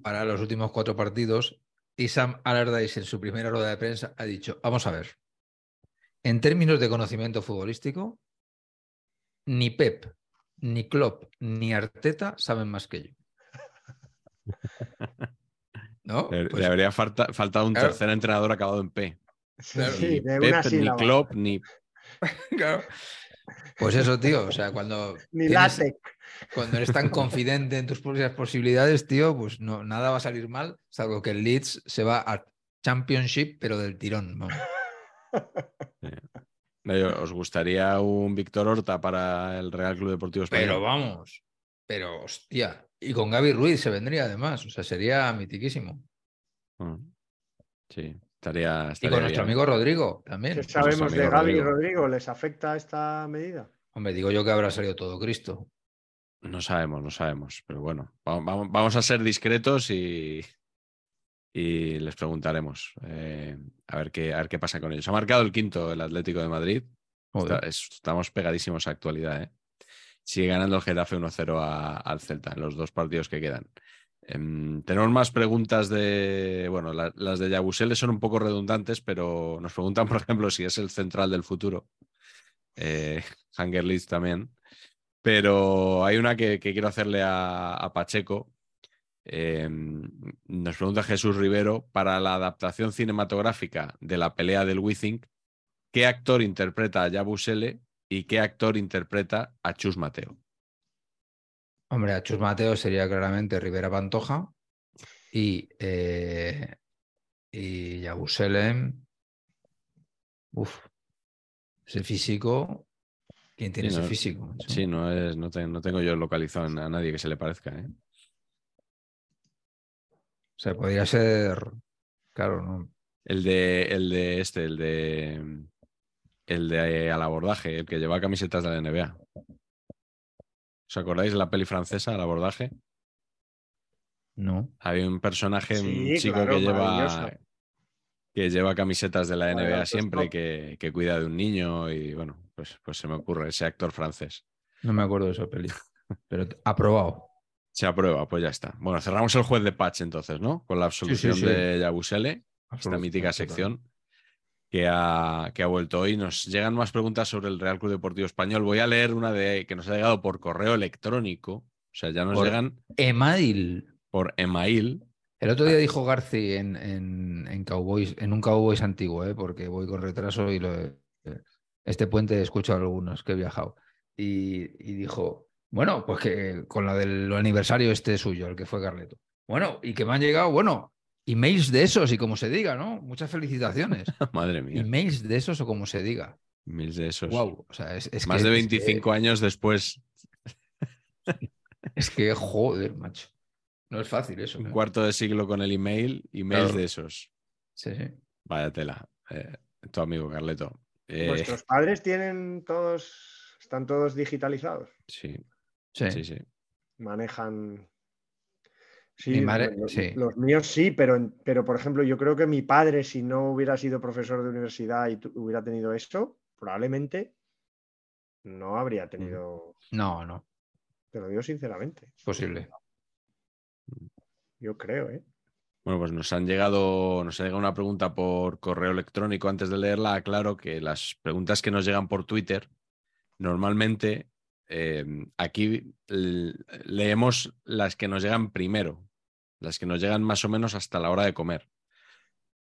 para los últimos cuatro partidos. Y Sam Allardyce en su primera rueda de prensa ha dicho, vamos a ver, en términos de conocimiento futbolístico, ni Pep, ni Klopp, ni Arteta saben más que yo. [laughs] ¿No? Le, Pues, le habría falta- faltado un claro. tercer entrenador acabado en P. Claro. Sí, Ni de Pep, una ni. Klopp, ni. [laughs] claro. Pues eso, tío. O sea, cuando. [laughs] Ni tienes- látex. Cuando eres tan confidente en tus propias posibilidades, tío, pues no, nada va a salir mal, salvo que el Leeds se va a Championship, pero del tirón. vamos. No, [laughs] ¿Os gustaría un Víctor Horta para el Real Club Deportivo Español? Pero vamos, pero hostia. Y con Gaby Ruiz se vendría además, o sea, sería mitiquísimo. Mm. Sí, estaría. Y con nuestro bien. amigo Rodrigo también. ¿Qué sabemos de Gaby y Rodrigo. Rodrigo? ¿Les afecta esta medida? Hombre, digo yo que habrá salido todo Cristo. No sabemos, no sabemos. Pero bueno, va- va- vamos a ser discretos y, y les preguntaremos eh, a, ver qué, a ver qué pasa con ellos. Ha marcado el quinto el Atlético de Madrid. Joder. Está- es- estamos pegadísimos a actualidad. ¿eh? Sigue ganando el Getafe 1-0 a- al Celta en los dos partidos que quedan. Em, tenemos más preguntas de. Bueno, la- las de Yabusele son un poco redundantes, pero nos preguntan, [laughs] por ejemplo, si es el central del futuro. Eh, también. Pero hay una que, quiero hacerle a, Pacheco. Eh, nos pregunta Jesús Rivero, para la adaptación cinematográfica de la pelea del Withink, ¿qué actor interpreta a Yabusele y qué actor interpreta a Chus Mateo? Hombre, a Chus Mateo sería claramente Rivera Pantoja y, eh, y Yabusele. Uf, ese físico. ¿Quién tiene Sí, ese no- físico? macho? Sí, no, es, no, te- no tengo yo localizado a nadie que se le parezca. ¿eh? O sea, podría ser. Claro, no. El de, el de este, el de. El de al abordaje, el que lleva camisetas de la NBA. ¿Os acordáis de la peli francesa, al abordaje? No. Había un personaje, un chico claro, que lleva que lleva camisetas de la NBA pues siempre, no. que, que cuida de un niño y bueno, pues, pues se me ocurre ese actor francés. No me acuerdo de esa peli. Pero aprobado. Se aprueba, pues ya está. Bueno, cerramos el juez de patch entonces, ¿no? Con la absolución sí. de Yabusele, esta mítica sección que ha, que ha vuelto hoy. Nos llegan más preguntas sobre el Real Club Deportivo Español. Voy a leer una de que nos ha llegado por correo electrónico. O sea, ya nos Por- llegan Email. por email. El otro día dijo Garci en, en, en Cowboys, en un Cowboys antiguo, ¿eh? porque voy con retraso y lo he- este puente he escuchado algunos que he viajado. Y, y dijo, bueno, pues que con la del aniversario este suyo, el que fue Carleto. Bueno, y que me han llegado, bueno, emails de esos y como se diga, ¿no? Muchas felicitaciones. [laughs] Madre mía, emails de esos o como se diga. mil de esos. Wow. O sea, es, es Más que- de es que- 25 años después, [laughs] Es que, joder, macho. No es fácil eso. un ¿eh? cuarto de siglo con el email, emails Claro. de esos. Sí, sí. Vaya tela. Eh, tu amigo Carleto. Eh, ¿Vuestros padres tienen todos, están todos digitalizados? sí, Sí. sí, sí. Manejan. Sí, Mi madre- los, sí. los míos sí, pero, pero por ejemplo, yo creo que mi padre, si no hubiera sido profesor de universidad y hubiera tenido eso, probablemente no habría tenido. No, no, Te lo digo sinceramente. es posible. Yo creo, ¿eh? Bueno, pues nos han llegado, nos ha llegado una pregunta por correo electrónico. Antes de leerla, aclaro que las preguntas que nos llegan por Twitter, normalmente eh, aquí leemos las que nos llegan primero, las que nos llegan más o menos hasta la hora de comer.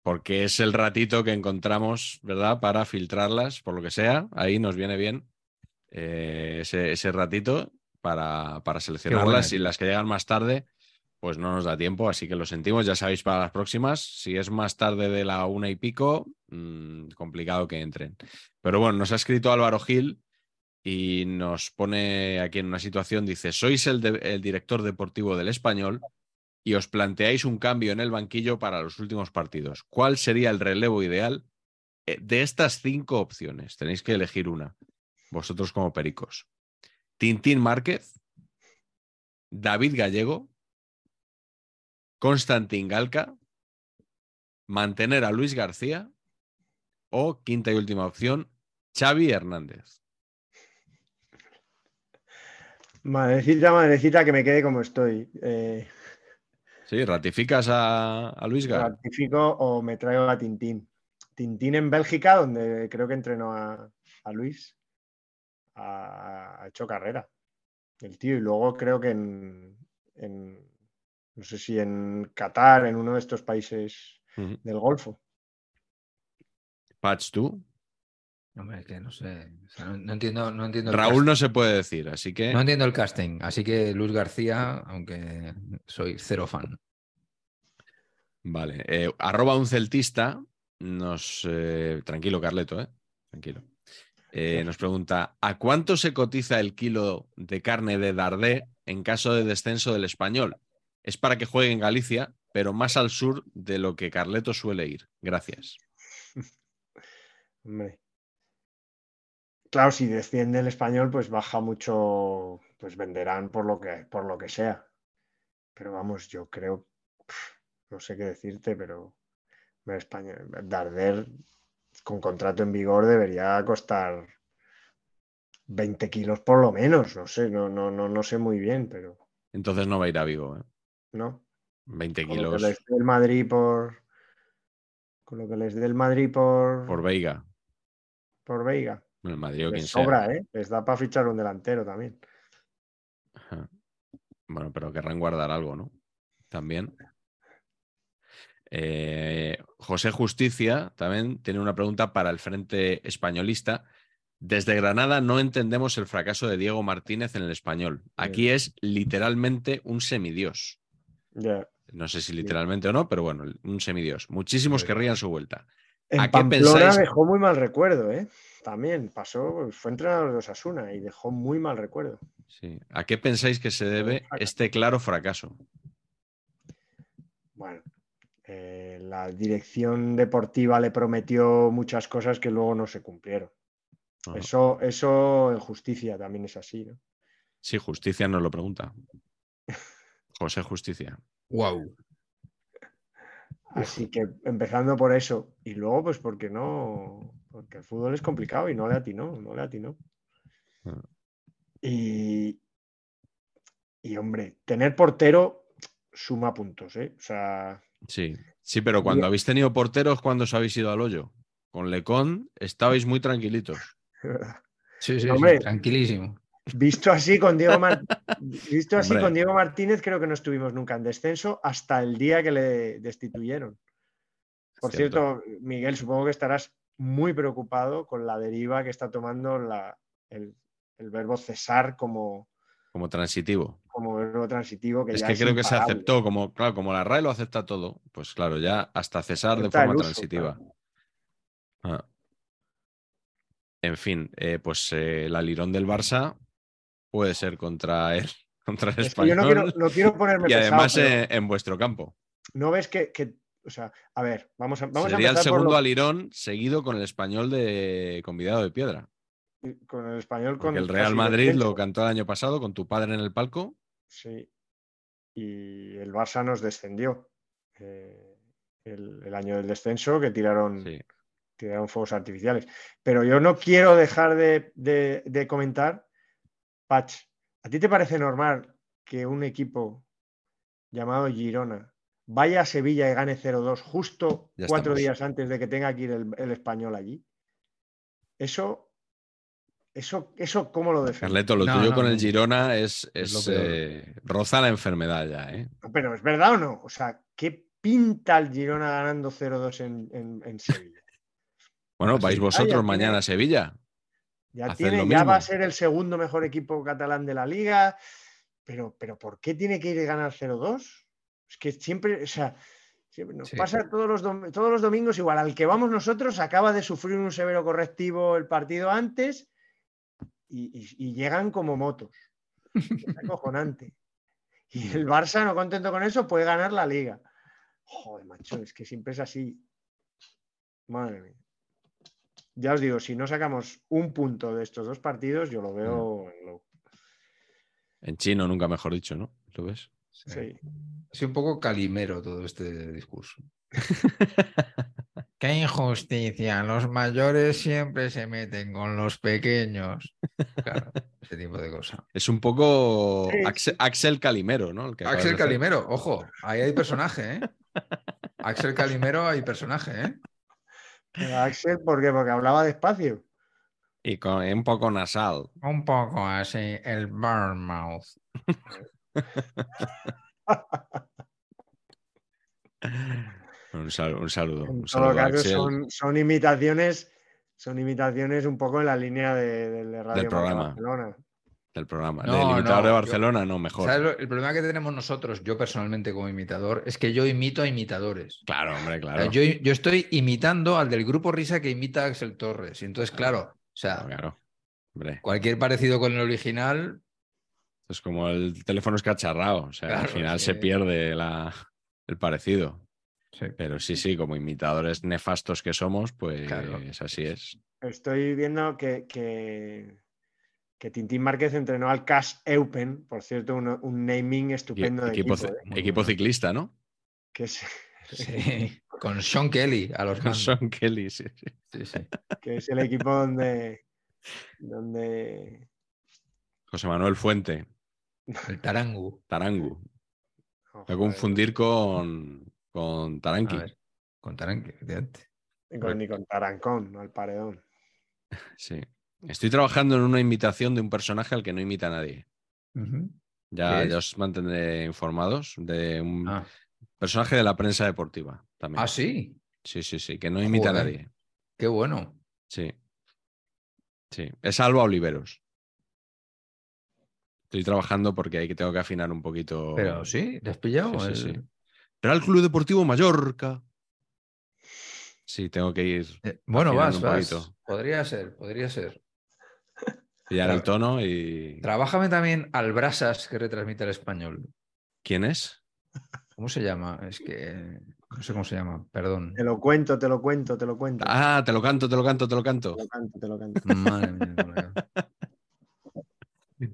Porque es el ratito que encontramos, ¿verdad? Para filtrarlas, por lo que sea. Ahí nos viene bien eh, ese, ese ratito para, para seleccionarlas y las que llegan más tarde, pues no nos da tiempo, así que lo sentimos, ya sabéis para las próximas. Si es más tarde de la una y pico, mm, complicado que entren. Pero bueno, nos ha escrito Álvaro Gil y nos pone aquí en una situación, dice, sois el, de- el director deportivo del español y os planteáis un cambio en el banquillo para los últimos partidos. ¿Cuál sería el relevo ideal Eh, de estas cinco opciones? Tenéis que elegir una, vosotros como pericos. Tintín Márquez, David Gallego, Constantín Galca, mantener a Luis García o, quinta y última opción, Xavi Hernández. Madrecita, madrecita, que me quede como estoy. Eh, Sí, ¿ratificas a, a Luis Gar? ratifico o me traigo a Tintín. Tintín en Bélgica, donde creo que entrenó a, a Luis, ha, hecho carrera. El tío, y luego creo que en, en- no sé si en Qatar, en uno de estos países del Golfo. Patch, tú. Hombre, es que no sé. o sea, no, no entiendo, no entiendo Raúl casting. no se puede decir, así que No entiendo el casting, así que Luis García, aunque soy cero fan. Vale. Eh, arroba un celtista nos. eh, tranquilo, Carleto, ¿eh? Tranquilo. Eh, nos pregunta: ¿a cuánto se cotiza el kilo de carne de Dardé en caso de descenso del español? Es para que juegue en Galicia, pero más al sur de lo que Carleto suele ir. Gracias. [laughs] Hombre. Claro, si desciende el español, pues baja mucho, pues venderán por lo que, por lo que sea. Pero vamos, yo creo, no sé qué decirte, pero Darder con contrato en vigor debería costar 20 kilos por lo menos. No sé, no, no, no, no sé muy bien, pero Entonces no va a ir a Vigo, ¿eh? no. 20 Con lo que kilos les dé el Madrid por. Con lo que les dé el Madrid por, por Veiga. por Veiga. El Madrid o quien Les sea. sobra, ¿eh? Les da para fichar un delantero también. Ajá. Bueno, pero querrán guardar algo, ¿no? También. Eh, José Justicia también tiene una pregunta para el Frente Españolista. Desde Granada no entendemos el fracaso de Diego Martínez en el español. Aquí es literalmente un semidios. No sé si literalmente o no, pero bueno, un semidios. Muchísimos querrían su vuelta. En ¿A qué Pamplona pensáis? dejó muy mal recuerdo, ¿eh? También pasó, fue entrenador de Osasuna y dejó muy mal recuerdo. Sí. ¿A qué pensáis que se debe este claro fracaso? Bueno, eh, la dirección deportiva le prometió muchas cosas que luego no se cumplieron. Eso, eso en justicia también es así, ¿no? Sí, Justicia nos lo pregunta. [laughs] José Justicia. Wow. Así que empezando por eso. Y luego, pues porque no. Porque el fútbol es complicado y no le atinó, no le atinó. Ah. Y. Y hombre, tener portero suma puntos, ¿eh? O sea, Sí, sí, pero cuando habéis tenido porteros, ¿cuándo os habéis ido al hoyo? Con Lecón estabais muy tranquilitos. [laughs] Sí, sí, sí, Hombre. tranquilísimo. visto así con Diego Mar- [laughs] visto así Hombre. con Diego Martínez, creo que no estuvimos nunca en descenso hasta el día que le destituyeron. Por Cierto. cierto, Miguel, supongo que estarás muy preocupado con la deriva que está tomando la- el, el verbo cesar como, Como transitivo. como verbo transitivo. Que es ya que creo que se aceptó, como, claro, como la RAE lo acepta todo, pues claro, ya hasta cesar de Acepta forma uso, transitiva. claro. Ah. En fin, eh, pues eh, el alirón del Barça puede ser contra el, [laughs] contra el Es que yo español no quiero, no quiero ponerme y pesado, además pero eh, en vuestro campo. no ves que, que- o sea, a ver, vamos a, vamos a Sería el empezar por segundo lo- alirón seguido con el español de convidado de piedra. con el español. Con el Real Madrid lo cantó el año pasado con tu padre en el palco. Sí. Y el Barça nos descendió. eh, el, el año del descenso que tiraron, Sí. tiraron fuegos artificiales. Pero yo no quiero dejar de, de- de comentar, Patch, ¿a ti te parece normal que un equipo llamado Girona vaya a Sevilla y gane 0-2 justo Ya cuatro estamos. días antes de que tenga que ir el, el español allí? Eso, eso, eso ¿cómo lo defiendes? Carleto, lo No, tuyo no, con el. Girona es, Es es, lo eh, roza la enfermedad ya, ¿eh? Pero ¿es verdad o no? O sea, ¿qué pinta el Girona ganando 0-2 en, en- en Sevilla? Bueno, Así. vais Ah, vosotros tiene- mañana a Sevilla. Ya, tiene, ya va a ser el segundo mejor equipo catalán de la liga. Pero, pero ¿por qué tiene que ir a ganar 0-2? Es que siempre, o sea, siempre nos Sí. pasa todos los, todos los domingos igual. Al que vamos nosotros acaba de sufrir un severo correctivo el partido antes y, y- y llegan como motos. Es acojonante. Y el Barça, no contento con eso, puede ganar la liga. Joder, macho, es que siempre es así. Madre mía. Ya os digo, si no sacamos un punto de estos dos partidos, yo lo veo en low. En chino, nunca mejor dicho, ¿no? ¿Lo ves? Sí. Sí, un poco calimero todo este discurso. [laughs] Qué injusticia. Los mayores siempre se meten con los pequeños. [laughs] Claro, ese tipo de cosas. Es un poco Sí, Axel, Axel Calimero, ¿no? El que acabas Axel. Calimero, ojo, ahí hay personaje, ¿eh? Axel Calimero hay personaje, ¿eh? Pero Axel, ¿por qué? Porque hablaba despacio. Y con, un poco nasal. Un poco así, el Bournemouth. [laughs] Un, sal- un saludo. Un caso, son, son imitaciones son imitaciones un poco en la línea de, del de Radio Marca programa. Barcelona. Del programa. No, Del imitador no, de yo- Barcelona, no, mejor. ¿Sabes lo- el problema que tenemos nosotros, yo personalmente como imitador, es que yo imito a imitadores. Claro, hombre, O sea, claro. Yo, yo estoy imitando al del grupo Risa que imita a Axel Torres. Y entonces, claro, o sea, Claro, claro. Hombre, cualquier parecido con el original, es como el teléfono escacharrado. O sea, al final es se pierde la, el parecido. sí. Pero sí, sí, como imitadores nefastos que somos, pues Claro. así es. Estoy viendo que, que, que Tintín Márquez entrenó al Cash Eupen, por cierto, un, un naming estupendo de equipo, equipo, ¿eh? Equipo ciclista, ¿no? que, es, Sí, con Sean Kelly a los Con. Sean Kelly, sí, sí. Sí, sí. que es el equipo donde, donde José Manuel Fuente, El Tarangu. Tarangu. Voy a confundir con, con A Taranqui. ver, con Taranqui, efectivamente. ni con, ni con Tarancón, no al paredón. [laughs] Sí. Estoy trabajando en una imitación de un personaje al que no imita nadie. Ujú. Ya, os mantendré informados de un Ah. personaje de la prensa deportiva también. Ah, sí, Sí, sí, sí, que no imita a nadie. qué bueno. Sí. Sí. Es Alba Oliveros. Estoy trabajando porque ahí que tengo que afinar un poquito. Pero sí, ¿te has pillado? Sí, sí, El- sí. Real Club Deportivo Mallorca. Sí, tengo que ir, Eh, Bueno, vas, un vas. poquito. Podría ser, podría ser. [laughs] pillar el tono y. Trabájame también al Brasas que retransmite el español. ¿Quién es? ¿Cómo se llama? Es que no sé cómo se llama, perdón. Te lo cuento, te lo cuento, te lo cuento. Ah, te lo canto, te lo canto, te lo canto. Te lo canto, te lo canto. Madre mía. [laughs]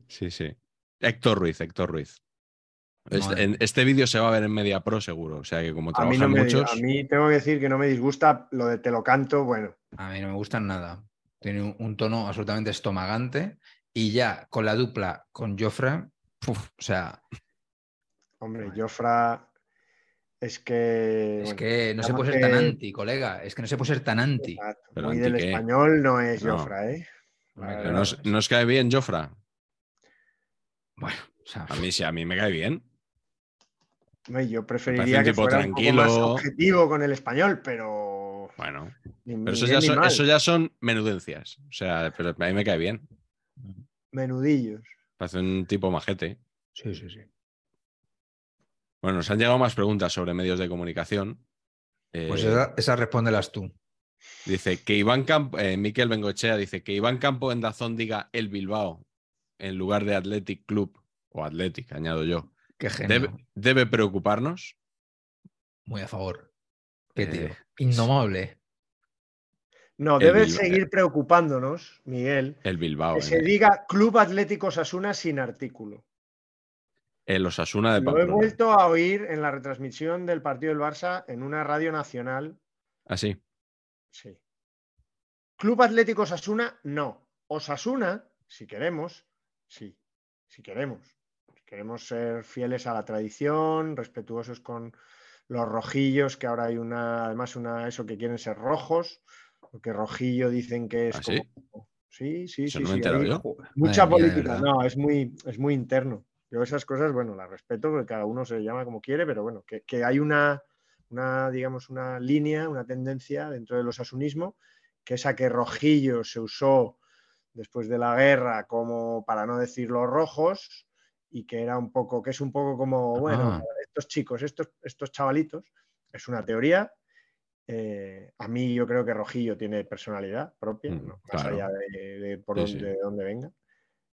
Sí, sí. Héctor Ruiz, Héctor Ruiz. Este, en- este vídeo se va a ver en Media Pro seguro. O sea que como A mí, trabajan no me, muchos. a mí tengo que decir que no me disgusta lo de te lo canto, bueno, A mí no me gustan nada. Tiene un, un tono absolutamente estomagante y ya con la dupla con Joffre, uf, o sea, hombre, Vale. Jofra es que... es bueno, que no se puede ser tan que- anti, colega. Es que no se puede ser tan anti. exacto, Pero muy anti del qué? español no es No. Jofra, ¿eh? Claro. verdad. nos, nos cae bien, Jofra. Bueno, o sea, A mí sí, a mí me cae bien. Yo preferiría que tipo fuera un poco más tranquilo. objetivo con el español, pero... Bueno, ni- pero eso ya, son, eso ya son menudencias. O sea, pero a mí me cae bien. Menudillos. Parece un tipo majete. sí, sí, sí. Bueno, nos han llegado más preguntas sobre medios de comunicación. Pues Eh, esa- esas respóndelas tú. Dice que Iván Campo, eh, Miquel Bengochea dice que Iván Campo en Dazón diga el Bilbao en lugar de Athletic Club o Athletic, añado yo. Qué genio. Debe, debe preocuparnos. Muy a favor. Qué Eh, tío. Indomable. No, debe Bilbao. seguir preocupándonos, Miguel, El Bilbao. que se en- diga Club Atlético Sasuna sin artículo. El Osasuna de Lo he vuelto a oír en la retransmisión del partido del Barça en una radio nacional. Así. Sí. Club Atlético Osasuna, no. Osasuna, si queremos, sí. Si queremos. Si queremos ser fieles a la tradición, respetuosos con los rojillos, que ahora hay una, además, una, eso que quieren ser rojos, porque rojillo dicen que es ¿Ah, sí? como. Sí, sí, sí. no sí, hay. Mucha Madre política, no, es muy, es muy interno. Yo esas cosas, bueno, las respeto porque cada uno se llama como quiere, pero bueno, que, que hay una, una, digamos, una línea, una tendencia dentro del osasunismo, que esa que rojillo se usó después de la guerra como, para no decir los rojos, y que era un poco, que es un poco como, bueno, Ah. estos chicos, estos, estos chavalitos, es una teoría. eh, a mí yo creo que Rojillo tiene personalidad propia, Mm, ¿no? más claro. allá de, de por Sí, dónde, sí. de dónde venga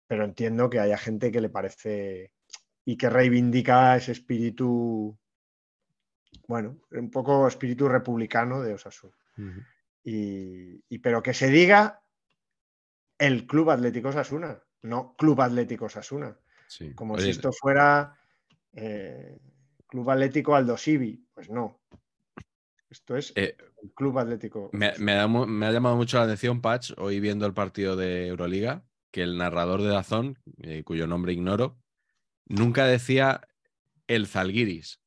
pero entiendo que haya gente que le parece y que reivindica ese espíritu, bueno, un poco espíritu republicano de Osasuna. Y- pero que se diga el Club Atlético Osasuna, no Club Atlético Osasuna, Sí. como Oye, si esto fuera eh, Club Atlético Aldo Civi. Pues no. Esto es eh, el Club Atlético. me, me ha, mu- me ha llamado mucho la atención, Patch, hoy viendo el partido de Euroliga, que el narrador de Dazón, eh, cuyo nombre ignoro, nunca decía el Zalgiris.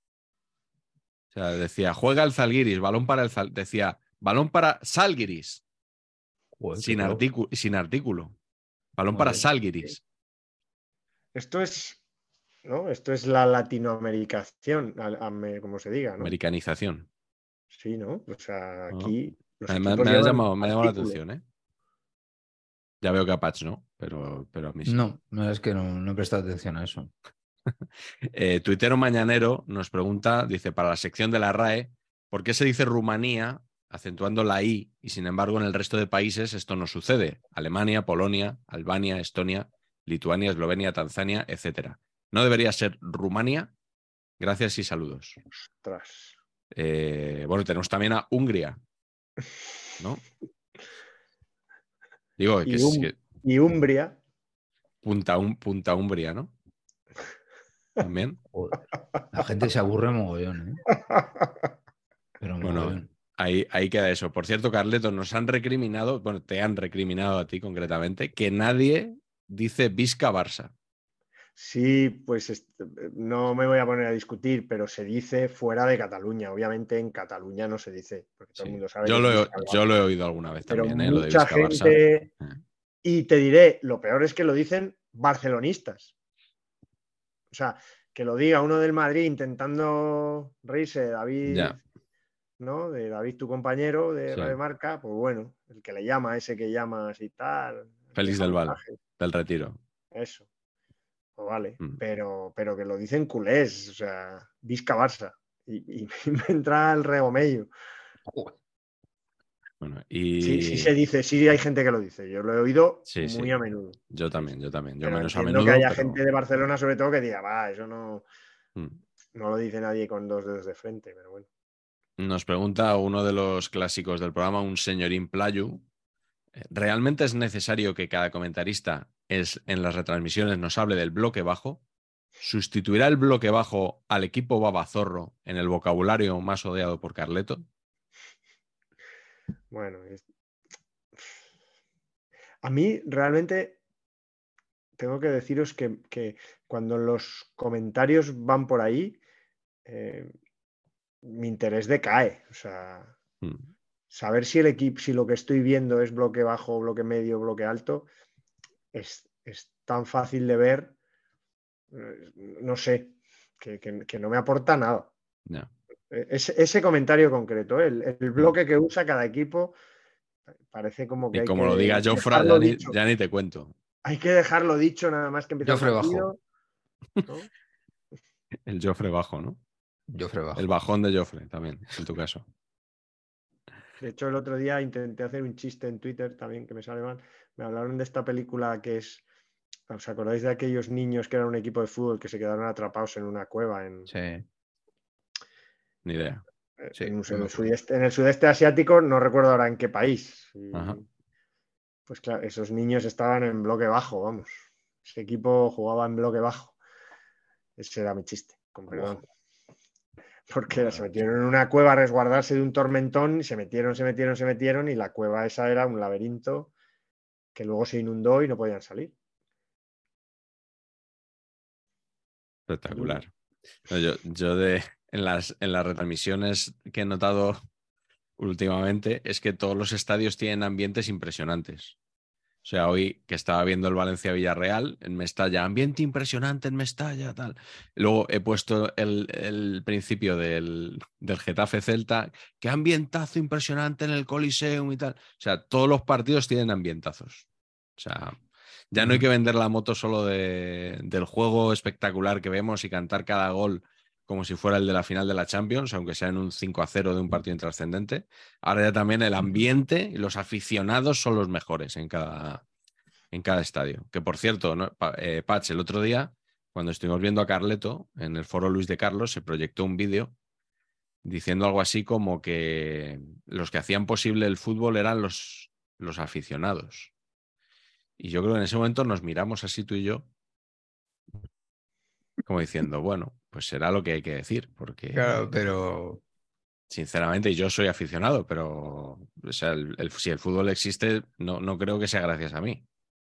O sea, decía, juega el Zalgiris, balón para el Zal... Decía, balón para Salgiris, Joder, sin, artículo, sin artículo. Balón para Joder. Salgiris. Esto es, ¿no? Esto es la latinoamericación, como se diga, ¿no? Americanización. Sí, ¿no? O sea, No. aquí. los Me, ha llamado, me ha llamado la atención, ¿eh? Ya veo que a Patch no, pero, pero a mí sí. No, no es que no, no he prestado atención a eso. [laughs] Eh, Tuitero Mañanero nos pregunta, dice, para la sección de la RAE, ¿por qué se dice Rumanía acentuando la I y sin embargo en el resto de países esto no sucede? Alemania, Polonia, Albania, Estonia, Lituania, Eslovenia, Tanzania, etcétera. ¿No debería ser Rumania? Gracias y saludos. Ostras. Eh, bueno, tenemos también a Hungría, ¿no? Digo, [laughs] Y, Um- que y Umbria. punta, un, punta Umbria, ¿no? También. Joder, La gente se aburre mogollón, ¿eh? [laughs] Pero Bueno, mogollón. Ahí, ahí queda eso. Por cierto, Carleto, nos han recriminado, bueno, te han recriminado a ti concretamente, que nadie dice Visca Barça. Sí, pues est- no me voy a poner a discutir, pero se dice fuera de Cataluña. Obviamente en Cataluña no se dice, porque todo Sí. el mundo sabe. Yo, que lo he, Vizca yo Barça. lo he oído alguna vez Pero también, ¿eh? lo de mucha Visca Barça. gente. Eh. Y te diré, lo peor es que lo dicen barcelonistas. O sea, que lo diga uno del Madrid intentando reírse David, Ya. ¿No? De David, tu compañero de Sí. Radio Marca, pues bueno, el que le llama, ese que llama así tal. Félix del Val. Del retiro. Eso. Pues vale, Mm. pero, pero que lo dicen culés, o sea, Visca Barça. Y, y [laughs] me entra el regomello. Bueno, y Sí, sí se dice, sí hay gente que lo dice. Yo lo he oído Sí, muy sí. a menudo. yo también, yo también. Yo Pero menos a menudo. que haya pero- gente de Barcelona, sobre todo, que diga, va, eso no, Mm. no lo dice nadie con dos dedos de frente, pero bueno. Nos pregunta uno de los clásicos del programa, un señorín Playu. eh, ¿Realmente es necesario que cada comentarista es, en las retransmisiones nos hable del bloque bajo? ¿Sustituirá el bloque bajo al equipo babazorro en el vocabulario más odiado por Carleto? Bueno, es- a mí realmente tengo que deciros que, que cuando los comentarios van por ahí, eh, mi interés decae. O sea, Mm. saber si el equipo, si lo que estoy viendo es bloque bajo, bloque medio, bloque alto, es, es tan fácil de ver, eh, no sé, que, que- que no me aporta nada. Eh, Ese, ese comentario concreto, ¿eh? el, el bloque que usa cada equipo, parece como que Y como que lo diga Jofra, ya ya ni te cuento. Hay que dejarlo dicho nada más que empiece el Jofre bajo. partido, ¿no? [laughs] El Jofre bajo, ¿no? Bajo. El bajón de Jofre también, en tu caso. De hecho, el otro día intenté hacer un chiste en Twitter también que me sale mal. Me hablaron de esta película que es. ¿Os acordáis de aquellos niños que eran un equipo de fútbol que se quedaron atrapados en una cueva en, Sí. Ni idea. eh, sí, en el sudeste, en el sudeste asiático? No recuerdo ahora en qué país. Y, Ajá. Pues claro, esos niños estaban en bloque bajo, vamos. Ese equipo jugaba en bloque bajo. Ese era mi chiste, con perdón. Porque se metieron en una cueva a resguardarse de un tormentón y se metieron, se metieron, se metieron y la cueva esa era un laberinto que luego se inundó y no podían salir. Espectacular. No, yo, yo de, en, las, en las retransmisiones que he notado últimamente es que todos los estadios tienen ambientes impresionantes. O sea, hoy que estaba viendo el Valencia Villarreal, en Mestalla, ambiente impresionante en Mestalla, tal. Luego he puesto el, el principio del, del Getafe Celta, qué ambientazo impresionante en el Coliseum y tal. O sea, todos los partidos tienen ambientazos. O sea, ya no hay que vender la moto solo de- del juego espectacular que vemos y cantar cada gol como si fuera el de la final de la Champions, aunque sea en un 5 a 0 de un partido intrascendente. Ahora ya también el ambiente y los aficionados son los mejores en cada, en cada estadio. Que por cierto, ¿no? Eh, Patch, el otro día, cuando estuvimos viendo a Carleto en el foro Luis de Carlos, se proyectó un vídeo diciendo algo así como que los que hacían posible el fútbol eran los, los aficionados. Y yo creo que en ese momento nos miramos así tú y yo, como diciendo, bueno, pues será lo que hay que decir, porque Claro, pero sinceramente yo soy aficionado, pero o sea, el- el- si el fútbol existe, no, no creo que sea gracias a mí.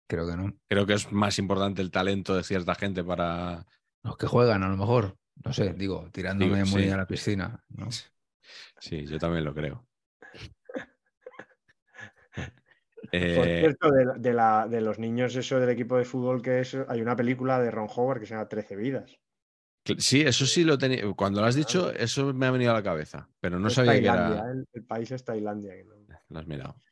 creo que no. Creo que es más importante el talento de cierta gente para... Los que juegan, a lo mejor. No sé, digo, tirándome muy sí. a la piscina. ¿no? [laughs] Sí, yo también lo creo. [laughs] Por Eh, cierto, de, la- de la- de los niños eso del equipo de fútbol que es, hay una película de Ron Howard que se llama 13 vidas. Sí, eso sí lo tenía. Cuando lo has dicho, eso me ha venido a la cabeza, pero no Es sabía que era. el, el país es Tailandia. no- Lo has mirado.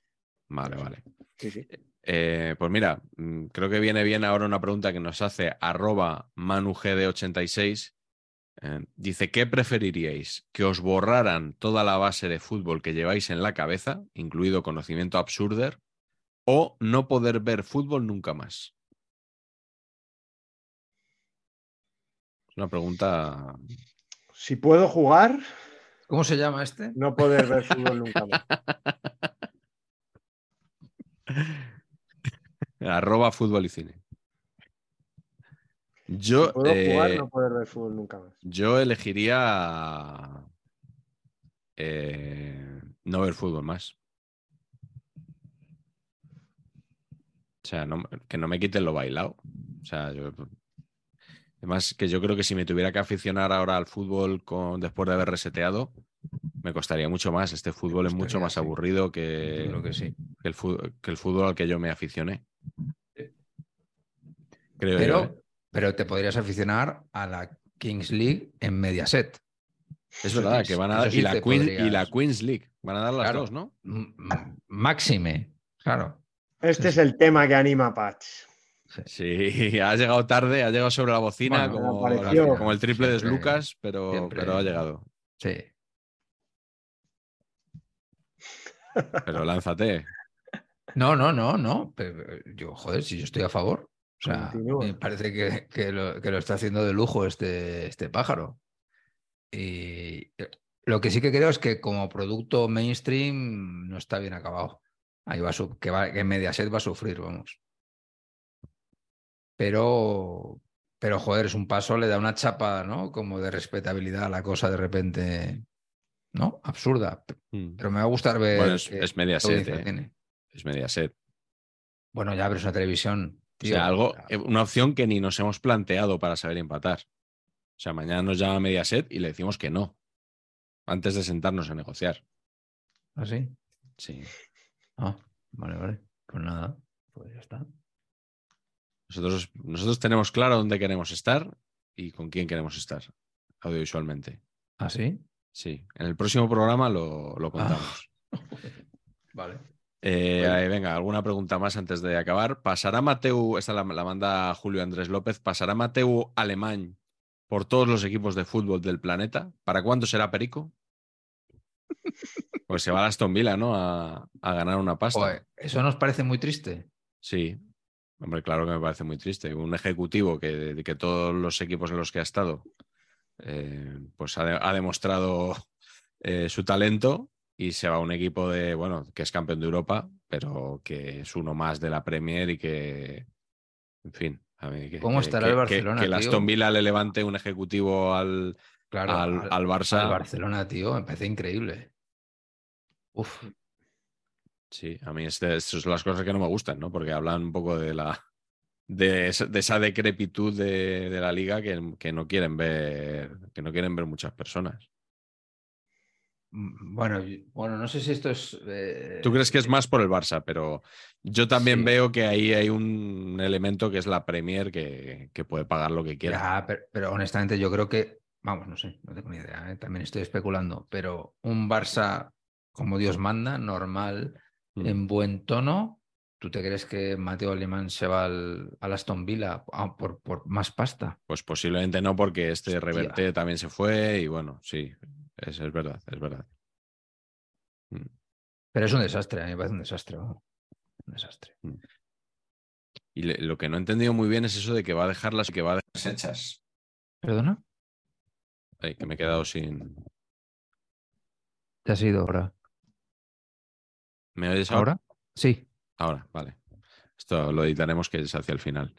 Vale, vale. Sí, sí. Eh, pues mira, mm, creo que viene bien ahora una pregunta que nos hace arroba manugd86. Eh, dice, ¿qué preferiríais? ¿Que os borraran toda la base de fútbol que lleváis en la cabeza, incluido conocimiento absurder, o no poder ver fútbol nunca más? Una pregunta... Si puedo jugar, ¿Cómo se llama este? no poder ver fútbol nunca más. [laughs] Arroba fútbol y cine. Yo, Si puedo jugar, eh, no poder ver fútbol nunca más. yo elegiría eh, no ver fútbol más. O sea, no- que no me quiten lo bailado. O sea, yo. Además, que yo creo que si me tuviera que aficionar ahora al fútbol con, después de haber reseteado, me costaría mucho más. Este fútbol es mucho más sí. aburrido que, creo que sí. que el fútbol, que el fútbol al que yo me aficioné. Creo yo, ¿eh? Pero, pero te podrías aficionar a la Kings League en Mediaset. Es verdad que van a dar. sí y, la Queen- y la Queens League. Van a dar las Claro. dos, ¿no? M- Máxime, claro. Este es el tema que anima a Patch. Sí, [laughs] ha llegado tarde, ha llegado sobre la bocina Bueno, como, el triple de Siempre- Lucas, pero, siempre- pero ha llegado. Sí. Pero lánzate. No, no, no, no. Pero yo, joder, si yo estoy a favor. O sea, Continúa. me parece que, que lo, que lo está haciendo de lujo este, este pájaro. Y lo que sí que creo es que como producto mainstream no está bien acabado. Ahí va a su- que, va, que Mediaset va a sufrir, vamos. Pero, pero joder, es un paso, le da una chapa, ¿no? Como de respetabilidad a la cosa de repente, ¿no? Absurda. Mm. Pero me va a gustar ver. Bueno, es, es Mediaset, audiencia eh. Es Mediaset. Bueno, ya, pero es una televisión. O tío. sea, algo, O sea, eh, una opción que ni nos hemos planteado para saber empatar. O sea, mañana nos llama Mediaset y le decimos que no. Antes de sentarnos a negociar. ¿Ah, sí? Sí. Ah, vale, vale. Pues nada, pues ya está. Nosotros, nosotros tenemos claro dónde queremos estar y con quién queremos estar audiovisualmente. ¿Ah, sí? Sí. En el próximo programa lo, lo contamos. [laughs] Vale. Eh, ahí, venga, alguna pregunta más antes de acabar. ¿Pasará Mateu, esta la, la manda Julio Andrés López, ¿pasará Mateu alemán por todos los equipos de fútbol del planeta? ¿Para cuándo será Perico? [laughs] Pues se va a Aston Villa, ¿no? A, a ganar una pasta. ¿Eso nos parece muy triste? Sí, hombre, claro que me parece muy triste. Un ejecutivo que, que todos los equipos en los que ha estado, eh, pues ha, de- ha demostrado eh, su talento y se va a un equipo de, bueno, que es campeón de Europa, pero que es uno más de la Premier y que, en fin. a mí que- ¿Cómo que- estará que- el Barcelona, Que, el? Aston Villa le levante un ejecutivo al, Claro, al, al Barça. al Barcelona, tío, me parece increíble. Uf, Sí, a mí estas son las cosas que no me gustan, ¿no? Porque hablan un poco de la de esa, de esa decrepitud de, de la liga que, que no quieren ver, que no quieren ver muchas personas. Mm, bueno, bueno, no sé si esto es. eh, Tú crees que es más por el Barça, pero yo también Sí. veo que ahí hay un elemento que es la Premier que, que puede pagar lo que quiera. Ya, pero, pero honestamente yo creo que, vamos, no sé, no tengo ni idea, ¿eh? también estoy especulando, pero un Barça como Dios manda, normal, Mm. en buen tono, ¿tú te crees que Mateo Alemán se va al, al Aston Villa ah, por, por más pasta? Pues posiblemente no, porque este Hostia. Reverte también se fue y bueno, sí, es, es verdad, es verdad. Pero es un desastre, a mí me parece un desastre, un desastre. Y le- lo que no he entendido muy bien es eso de que va a dejarlas que va a dejarlas hechas. ¿Perdona? Ay, que me he quedado sin. ¿Te has ido ahora? ¿Me oyes ahora? ¿Ahora? Sí. Ahora, vale. Esto lo editaremos que es hacia el final.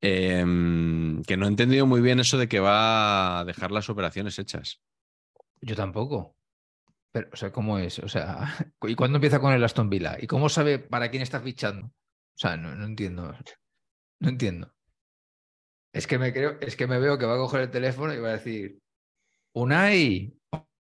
Em, que no he entendido muy bien eso de que va a dejar las operaciones hechas. Yo tampoco. Pero, o sea, ¿cómo es? O sea, [laughs] ¿y cuándo empieza con el Aston Villa? ¿Y cómo sabe para quién está fichando? O sea, no, no entiendo. No entiendo. Es que me creo, es que me veo que va a coger el teléfono y va a decir, Unai,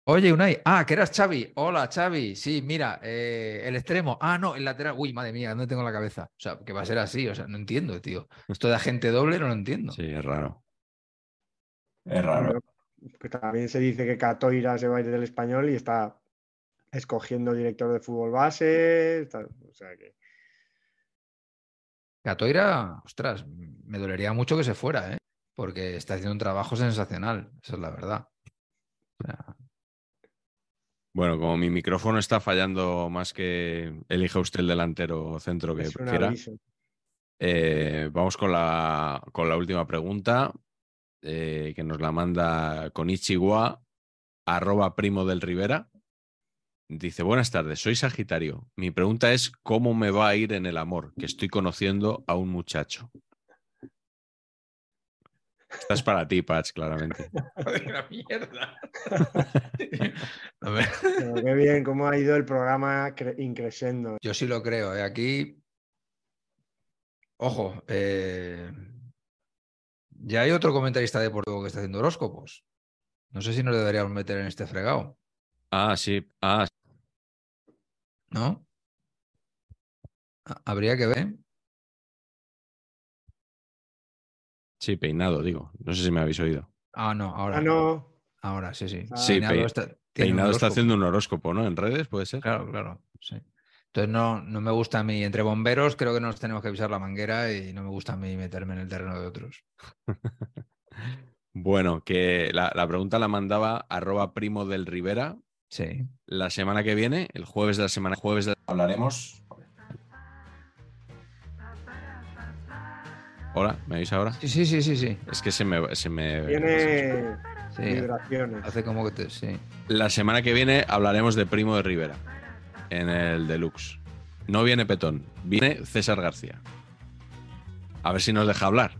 oye, Unai, ah, que eras Xavi. Hola, Xavi. Sí, mira, eh, el extremo. Ah, no, el lateral. Uy, madre mía, ¿dónde tengo la cabeza? O sea, que va a ser así. O sea, no entiendo, tío. Esto de agente doble no lo entiendo. Sí, es raro. Es Pero, que también se dice que Catoira se va a ir del español y está escogiendo director de fútbol base. está- o sea que Catoira, ostras, me dolería mucho que se fuera, ¿eh? porque está haciendo un trabajo sensacional, esa es la verdad. O sea, Bueno, como mi micrófono está fallando más que elija usted el delantero o centro que prefiera, eh, vamos con la, con la última pregunta eh, que nos la manda con arroba primo del Rivera. Dice, buenas tardes, soy Sagitario. Mi pregunta es, ¿cómo me va a ir en el amor? Que estoy conociendo a un muchacho. Esta es para ti, Patch, claramente. [laughs] la mierda. [laughs] A ver, Pero qué bien, cómo ha ido el programa cre- increciendo. yo sí lo creo, ¿eh? aquí. Ojo, eh, ya hay otro comentarista deportivo que está haciendo horóscopos. No sé si nos deberíamos meter en este fregado, Ah, sí. Ah, ¿no? Ha- Habría que ver. Sí, peinado, digo. No sé si me habéis oído. Ah, no, ahora. Ah, no. Ahora, sí, sí. Ah. Sí, Peinado pe- está, Peinado está haciendo un horóscopo, ¿no? En redes, puede ser. Claro, claro, sí. Entonces no, no me gusta a mí, entre bomberos creo que nos tenemos que avisar la manguera y no me gusta a mí meterme en el terreno de otros. [laughs] Bueno, que la, la pregunta la mandaba arroba primo del Rivera. Sí. La semana que viene, el jueves de la semana, jueves de- hablaremos. Hola, ¿me oís ahora? Sí, sí, sí, sí, sí. Es que se me, se me- Tiene sí. vibraciones. Hace como que te. Sí. La semana que viene hablaremos de Primo de Rivera en el Deluxe. No viene Petón, viene César García. A ver si nos deja hablar.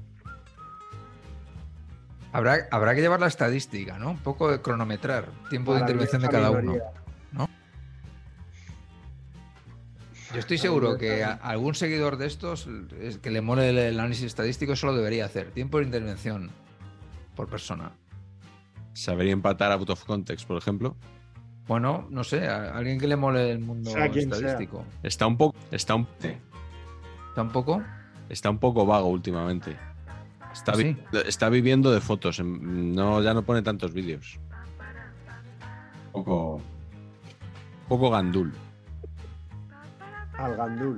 Habrá, habrá que llevar la estadística, ¿no? Un poco de cronometrar, tiempo de intervención de cada uno. Yo estoy seguro que a- algún seguidor de estos es que le mole el, análisis estadístico, eso lo debería hacer. Tiempo de intervención por persona. Sabería empatar out of context, por ejemplo. Bueno, no sé, a alguien que le mole el mundo Sea quien sea. estadístico. Está un poco, está un, ¿Tampoco? está un poco vago últimamente. Está, ¿Ah, vi- sí? está viviendo de fotos, en- no, ya no pone tantos vídeos. Poco, poco gandul. Al gandul.